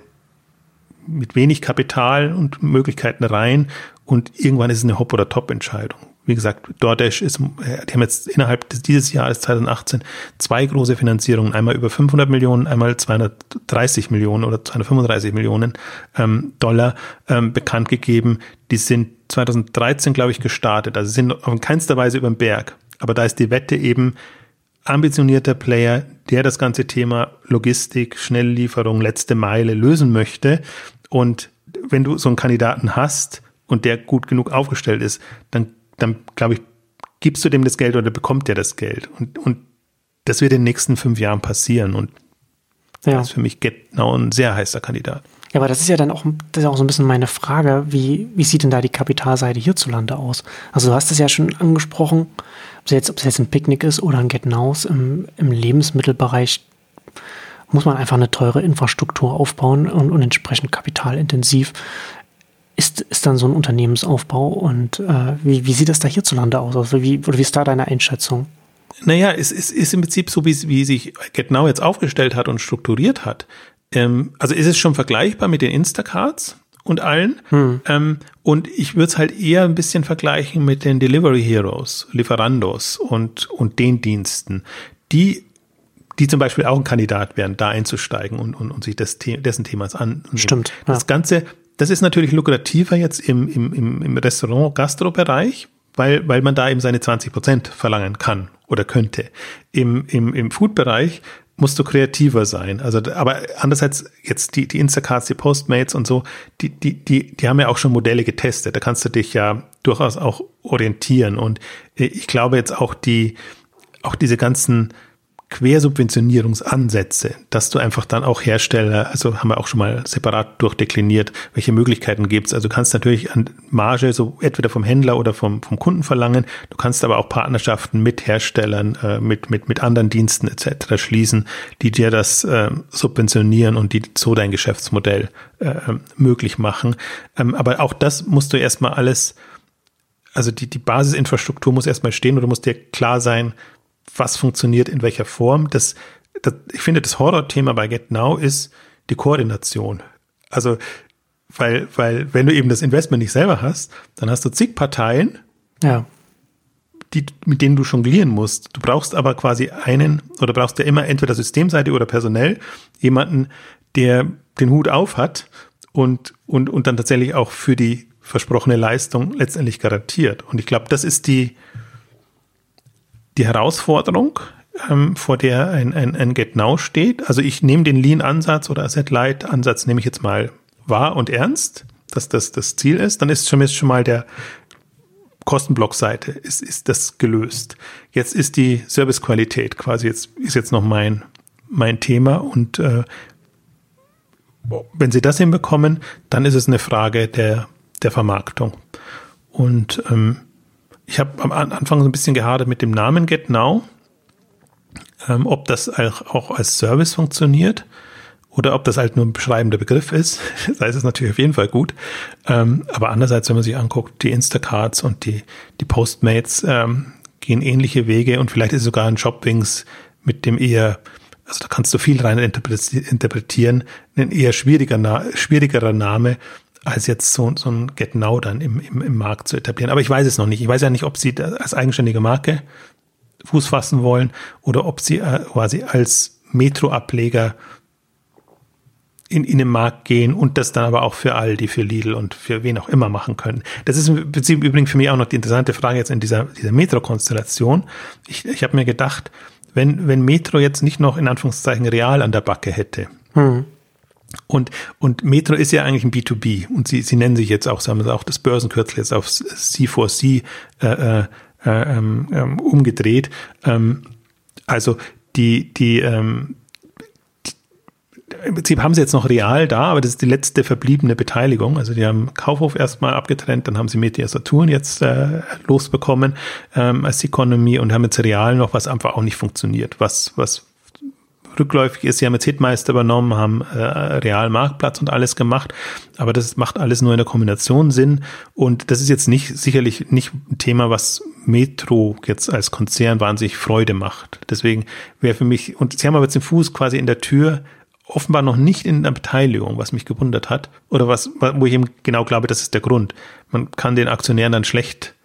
mit wenig Kapital und Möglichkeiten rein und irgendwann ist es eine Hop- oder Top-Entscheidung wie gesagt, DoorDash ist, äh, die haben jetzt innerhalb dieses Jahres 2018 zwei große Finanzierungen, einmal über 500 Millionen, einmal 230 Millionen oder 235 Millionen ähm, Dollar ähm, bekannt gegeben. Die sind 2013, glaube ich, gestartet, also sind in keinster Weise über den Berg. Aber da ist die Wette eben ambitionierter Player, der das ganze Thema Logistik, Schnelllieferung, letzte Meile lösen möchte. Und wenn du so einen Kandidaten hast und der gut genug aufgestellt ist, dann dann glaube ich, gibst du dem das Geld oder bekommt der das Geld. Und, und das wird in den nächsten fünf Jahren passieren. Und ja. das ist für mich genau ein sehr heißer Kandidat. Ja, aber das ist ja dann auch, das ist auch so ein bisschen meine Frage, wie, wie sieht denn da die Kapitalseite hierzulande aus? Also du hast es ja schon angesprochen, ob es jetzt, ob es jetzt ein Picknick ist oder ein Get Nows im, im Lebensmittelbereich, muss man einfach eine teure Infrastruktur aufbauen und, und entsprechend kapitalintensiv ist, ist dann so ein Unternehmensaufbau und äh, wie, wie sieht das da hierzulande aus? Also wie, oder wie ist da deine Einschätzung? Naja, es, es ist im Prinzip so, wie, wie sich GetNow jetzt aufgestellt hat und strukturiert hat. Ähm, also ist es schon vergleichbar mit den Instacards und allen. Hm. Ähm, und ich würde es halt eher ein bisschen vergleichen mit den Delivery Heroes, Lieferandos und, und den Diensten, die die zum Beispiel auch ein Kandidat wären, da einzusteigen und, und, und sich des, dessen Themas an. Stimmt. Ja. Das Ganze, das ist natürlich lukrativer jetzt im, im, im, Restaurant-Gastro-Bereich, weil, weil man da eben seine 20 Prozent verlangen kann oder könnte. Im, im, im Food-Bereich musst du kreativer sein. Also, aber andererseits jetzt die, die Instacarts, die Postmates und so, die, die, die, die haben ja auch schon Modelle getestet. Da kannst du dich ja durchaus auch orientieren. Und äh, ich glaube jetzt auch die, auch diese ganzen Quersubventionierungsansätze, dass du einfach dann auch Hersteller, also haben wir auch schon mal separat durchdekliniert, welche Möglichkeiten gibt es. Also du kannst natürlich an Marge so entweder vom Händler oder vom, vom Kunden verlangen. Du kannst aber auch Partnerschaften mit Herstellern, äh, mit, mit, mit anderen Diensten etc. schließen, die dir das äh, subventionieren und die so dein Geschäftsmodell äh, möglich machen. Ähm, aber auch das musst du erstmal alles, also die, die Basisinfrastruktur muss erstmal stehen oder muss dir klar sein, was funktioniert in welcher Form. Das, das, ich finde, das Horror-Thema bei Get Now ist die Koordination. Also, weil, weil, wenn du eben das Investment nicht selber hast, dann hast du zig Parteien, ja. die, mit denen du jonglieren musst. Du brauchst aber quasi einen, oder brauchst ja immer entweder Systemseite oder personell, jemanden, der den Hut auf hat und, und, und dann tatsächlich auch für die versprochene Leistung letztendlich garantiert. Und ich glaube, das ist die, die Herausforderung, ähm, vor der ein, ein, ein Get Now steht. Also ich nehme den Lean-Ansatz oder Asset-Light-Ansatz nehme ich jetzt mal wahr und ernst, dass das das Ziel ist. Dann ist schon, schon mal der Kostenblockseite ist, ist das gelöst. Jetzt ist die Servicequalität quasi jetzt ist jetzt noch mein mein Thema und äh, wenn Sie das hinbekommen, dann ist es eine Frage der der Vermarktung und ähm, ich habe am Anfang so ein bisschen gehadert mit dem Namen Get Now, ähm, ob das auch als Service funktioniert oder ob das halt nur ein beschreibender Begriff ist. da ist es natürlich auf jeden Fall gut. Ähm, aber andererseits, wenn man sich anguckt, die Instacarts und die, die Postmates ähm, gehen ähnliche Wege und vielleicht ist sogar ein Shopwings mit dem eher also da kannst du viel rein interpretieren, ein eher schwieriger, schwierigerer Name als jetzt so, so ein Get Now dann im, im, im Markt zu etablieren. Aber ich weiß es noch nicht. Ich weiß ja nicht, ob sie als eigenständige Marke Fuß fassen wollen oder ob sie äh, quasi als Metro-Ableger in, in den Markt gehen und das dann aber auch für Aldi, für Lidl und für wen auch immer machen können. Das ist im Prinzip übrigens für mich auch noch die interessante Frage jetzt in dieser, dieser Metro-Konstellation. Ich, ich habe mir gedacht, wenn, wenn Metro jetzt nicht noch in Anführungszeichen real an der Backe hätte, hm. Und, und Metro ist ja eigentlich ein B2B und sie, sie nennen sich jetzt auch, sagen wir auch das Börsenkürzel jetzt auf C4C äh, äh, äh, ähm, ähm, umgedreht. Ähm, also die, die, ähm, im Prinzip haben sie jetzt noch real da, aber das ist die letzte verbliebene Beteiligung. Also die haben Kaufhof erstmal abgetrennt, dann haben sie Media Saturn jetzt äh, losbekommen ähm, als Economy und haben jetzt real noch, was einfach auch nicht funktioniert, was, was rückläufig ist. Sie haben jetzt Hitmeister übernommen, haben äh, Real Marktplatz und alles gemacht, aber das macht alles nur in der Kombination Sinn und das ist jetzt nicht sicherlich nicht ein Thema, was Metro jetzt als Konzern wahnsinnig Freude macht. Deswegen wäre für mich und Sie haben aber jetzt den Fuß quasi in der Tür offenbar noch nicht in der Beteiligung, was mich gewundert hat oder was, wo ich eben genau glaube, das ist der Grund. Man kann den Aktionären dann schlecht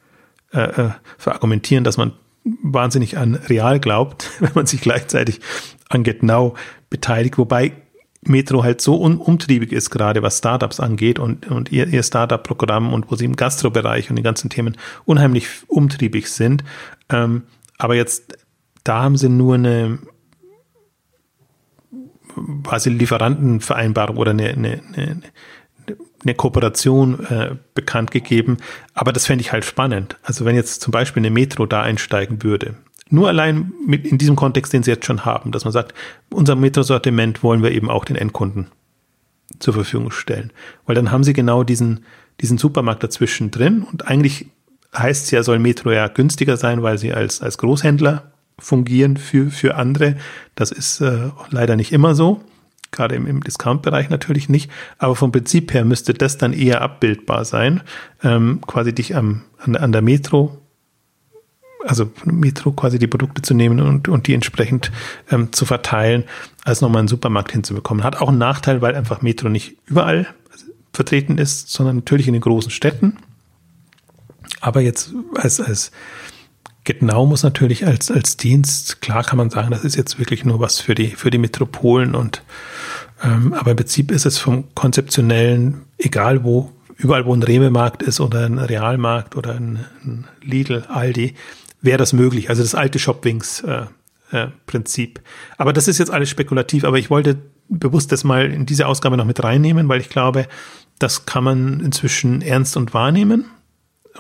äh, äh verargumentieren, dass man wahnsinnig an Real glaubt, wenn man sich gleichzeitig an GetNow beteiligt, wobei Metro halt so un umtriebig ist, gerade was Startups angeht und, und ihr, ihr Startup-Programm und wo sie im Gastrobereich und den ganzen Themen unheimlich umtriebig sind. Ähm, aber jetzt, da haben sie nur eine quasi Lieferantenvereinbarung oder eine, eine, eine, eine Kooperation äh, bekannt gegeben. Aber das fände ich halt spannend. Also wenn jetzt zum Beispiel eine Metro da einsteigen würde nur allein mit in diesem Kontext, den sie jetzt schon haben, dass man sagt, unser Metro-Sortiment wollen wir eben auch den Endkunden zur Verfügung stellen. Weil dann haben sie genau diesen, diesen Supermarkt dazwischen drin und eigentlich heißt es ja, soll Metro ja günstiger sein, weil sie als, als Großhändler fungieren für, für andere. Das ist äh, leider nicht immer so. Gerade im, im Discount-Bereich natürlich nicht. Aber vom Prinzip her müsste das dann eher abbildbar sein. Ähm, quasi dich am, an, an der Metro also Metro quasi die Produkte zu nehmen und, und die entsprechend ähm, zu verteilen, als nochmal einen Supermarkt hinzubekommen. Hat auch einen Nachteil, weil einfach Metro nicht überall vertreten ist, sondern natürlich in den großen Städten. Aber jetzt als, als Genau muss natürlich als, als Dienst, klar kann man sagen, das ist jetzt wirklich nur was für die, für die Metropolen und ähm, aber im Prinzip ist es vom konzeptionellen, egal wo, überall wo ein Rewe-Markt ist oder ein Realmarkt oder ein, ein Lidl, Aldi, wäre das möglich. Also das alte Shopwings-Prinzip. Äh, äh, aber das ist jetzt alles spekulativ, aber ich wollte bewusst das mal in diese Ausgabe noch mit reinnehmen, weil ich glaube, das kann man inzwischen ernst und wahrnehmen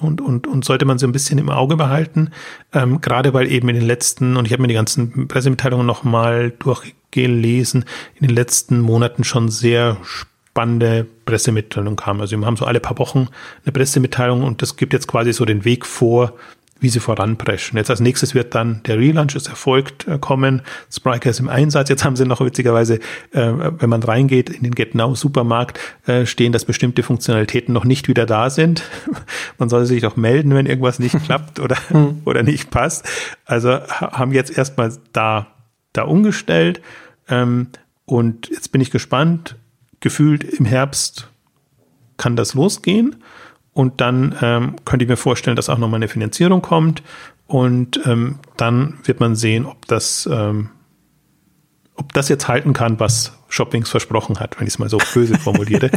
und, und, und sollte man so ein bisschen im Auge behalten, ähm, gerade weil eben in den letzten, und ich habe mir die ganzen Pressemitteilungen nochmal durchgelesen, in den letzten Monaten schon sehr spannende Pressemitteilungen kamen. Also wir haben so alle paar Wochen eine Pressemitteilung und das gibt jetzt quasi so den Weg vor, wie sie voranpreschen. Jetzt als nächstes wird dann der Relaunch ist erfolgt äh, kommen. Spriker ist im Einsatz. Jetzt haben sie noch witzigerweise, äh, wenn man reingeht in den GetNow Supermarkt, äh, stehen, dass bestimmte Funktionalitäten noch nicht wieder da sind. man soll sich doch melden, wenn irgendwas nicht klappt oder, hm. oder nicht passt. Also haben jetzt erstmal da, da umgestellt. Ähm, und jetzt bin ich gespannt. Gefühlt im Herbst kann das losgehen. Und dann ähm, könnte ich mir vorstellen, dass auch nochmal eine Finanzierung kommt. Und ähm, dann wird man sehen, ob das, ähm, ob das jetzt halten kann, was Shoppings versprochen hat, wenn ich es mal so böse formuliere.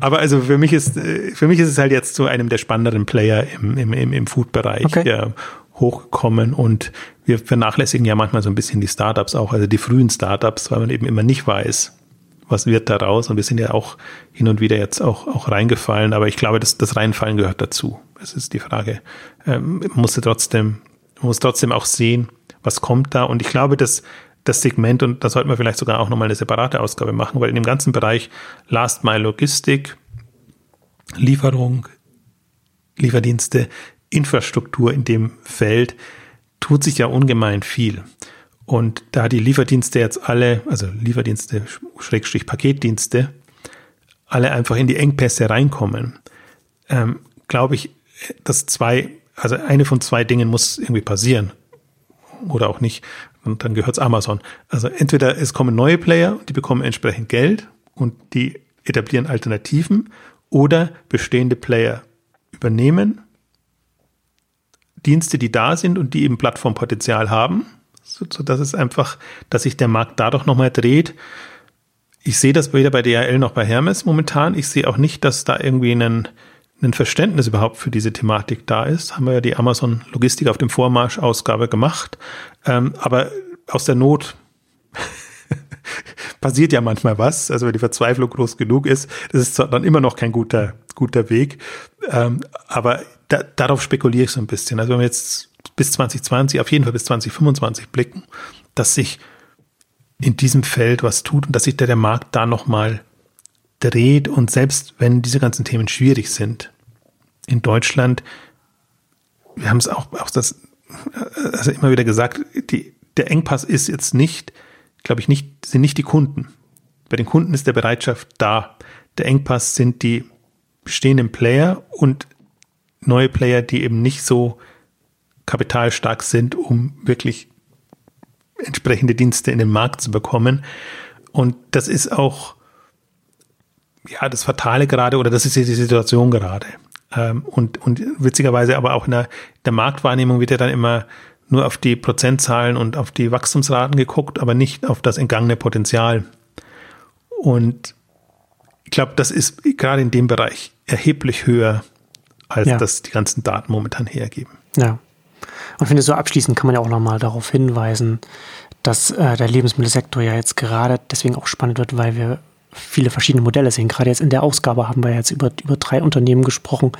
Aber also für mich ist, für mich ist es halt jetzt zu einem der spannenderen Player im, im, im, im Food-Bereich okay. ja, hochgekommen und wir vernachlässigen ja manchmal so ein bisschen die Startups auch, also die frühen Startups, weil man eben immer nicht weiß, was wird daraus? Und wir sind ja auch hin und wieder jetzt auch, auch reingefallen, aber ich glaube, das, das Reinfallen gehört dazu. Es ist die Frage. Ähm, musste trotzdem, muss trotzdem auch sehen, was kommt da. Und ich glaube, dass das Segment, und da sollten wir vielleicht sogar auch nochmal eine separate Ausgabe machen, weil in dem ganzen Bereich Last Mile Logistik, Lieferung, Lieferdienste, Infrastruktur in dem Feld tut sich ja ungemein viel. Und da die Lieferdienste jetzt alle, also Lieferdienste, Schrägstrich Paketdienste, alle einfach in die Engpässe reinkommen, ähm, glaube ich, dass zwei, also eine von zwei Dingen muss irgendwie passieren. Oder auch nicht. Und dann gehört es Amazon. Also entweder es kommen neue Player, die bekommen entsprechend Geld und die etablieren Alternativen, oder bestehende Player übernehmen Dienste, die da sind und die eben Plattformpotenzial haben so, dass es einfach, dass sich der Markt dadurch nochmal dreht. Ich sehe das weder bei DHL noch bei Hermes momentan. Ich sehe auch nicht, dass da irgendwie ein, ein Verständnis überhaupt für diese Thematik da ist. Haben wir ja die Amazon Logistik auf dem Vormarsch Ausgabe gemacht. Ähm, aber aus der Not passiert ja manchmal was. Also wenn die Verzweiflung groß genug ist, das ist dann immer noch kein guter, guter Weg. Ähm, aber da, darauf spekuliere ich so ein bisschen. Also wenn wir jetzt bis 2020, auf jeden Fall bis 2025 blicken, dass sich in diesem Feld was tut und dass sich der, der Markt da nochmal dreht und selbst wenn diese ganzen Themen schwierig sind, in Deutschland, wir haben es auch, auch das, also immer wieder gesagt, die, der Engpass ist jetzt nicht, glaube ich, nicht, sind nicht die Kunden. Bei den Kunden ist der Bereitschaft da. Der Engpass sind die bestehenden Player und neue Player, die eben nicht so kapitalstark sind, um wirklich entsprechende Dienste in den Markt zu bekommen. Und das ist auch ja das Fatale gerade oder das ist die Situation gerade. Ähm, und, und witzigerweise aber auch in der, der Marktwahrnehmung wird ja dann immer nur auf die Prozentzahlen und auf die Wachstumsraten geguckt, aber nicht auf das entgangene Potenzial. Und ich glaube, das ist gerade in dem Bereich erheblich höher, als ja. das die ganzen Daten momentan hergeben. Ja. Und finde, so abschließend kann man ja auch nochmal darauf hinweisen, dass äh, der Lebensmittelsektor ja jetzt gerade deswegen auch spannend wird, weil wir viele verschiedene Modelle sehen. Gerade jetzt in der Ausgabe haben wir jetzt über, über drei Unternehmen gesprochen,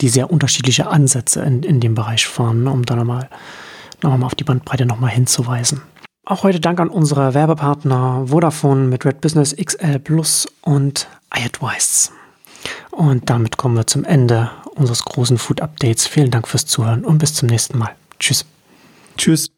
die sehr unterschiedliche Ansätze in, in dem Bereich fahren, um da nochmal noch mal auf die Bandbreite nochmal hinzuweisen. Auch heute Dank an unsere Werbepartner Vodafone mit Red Business XL Plus und iAdvice. Und damit kommen wir zum Ende unseres großen Food Updates. Vielen Dank fürs Zuhören und bis zum nächsten Mal. Tschüss. Tschüss.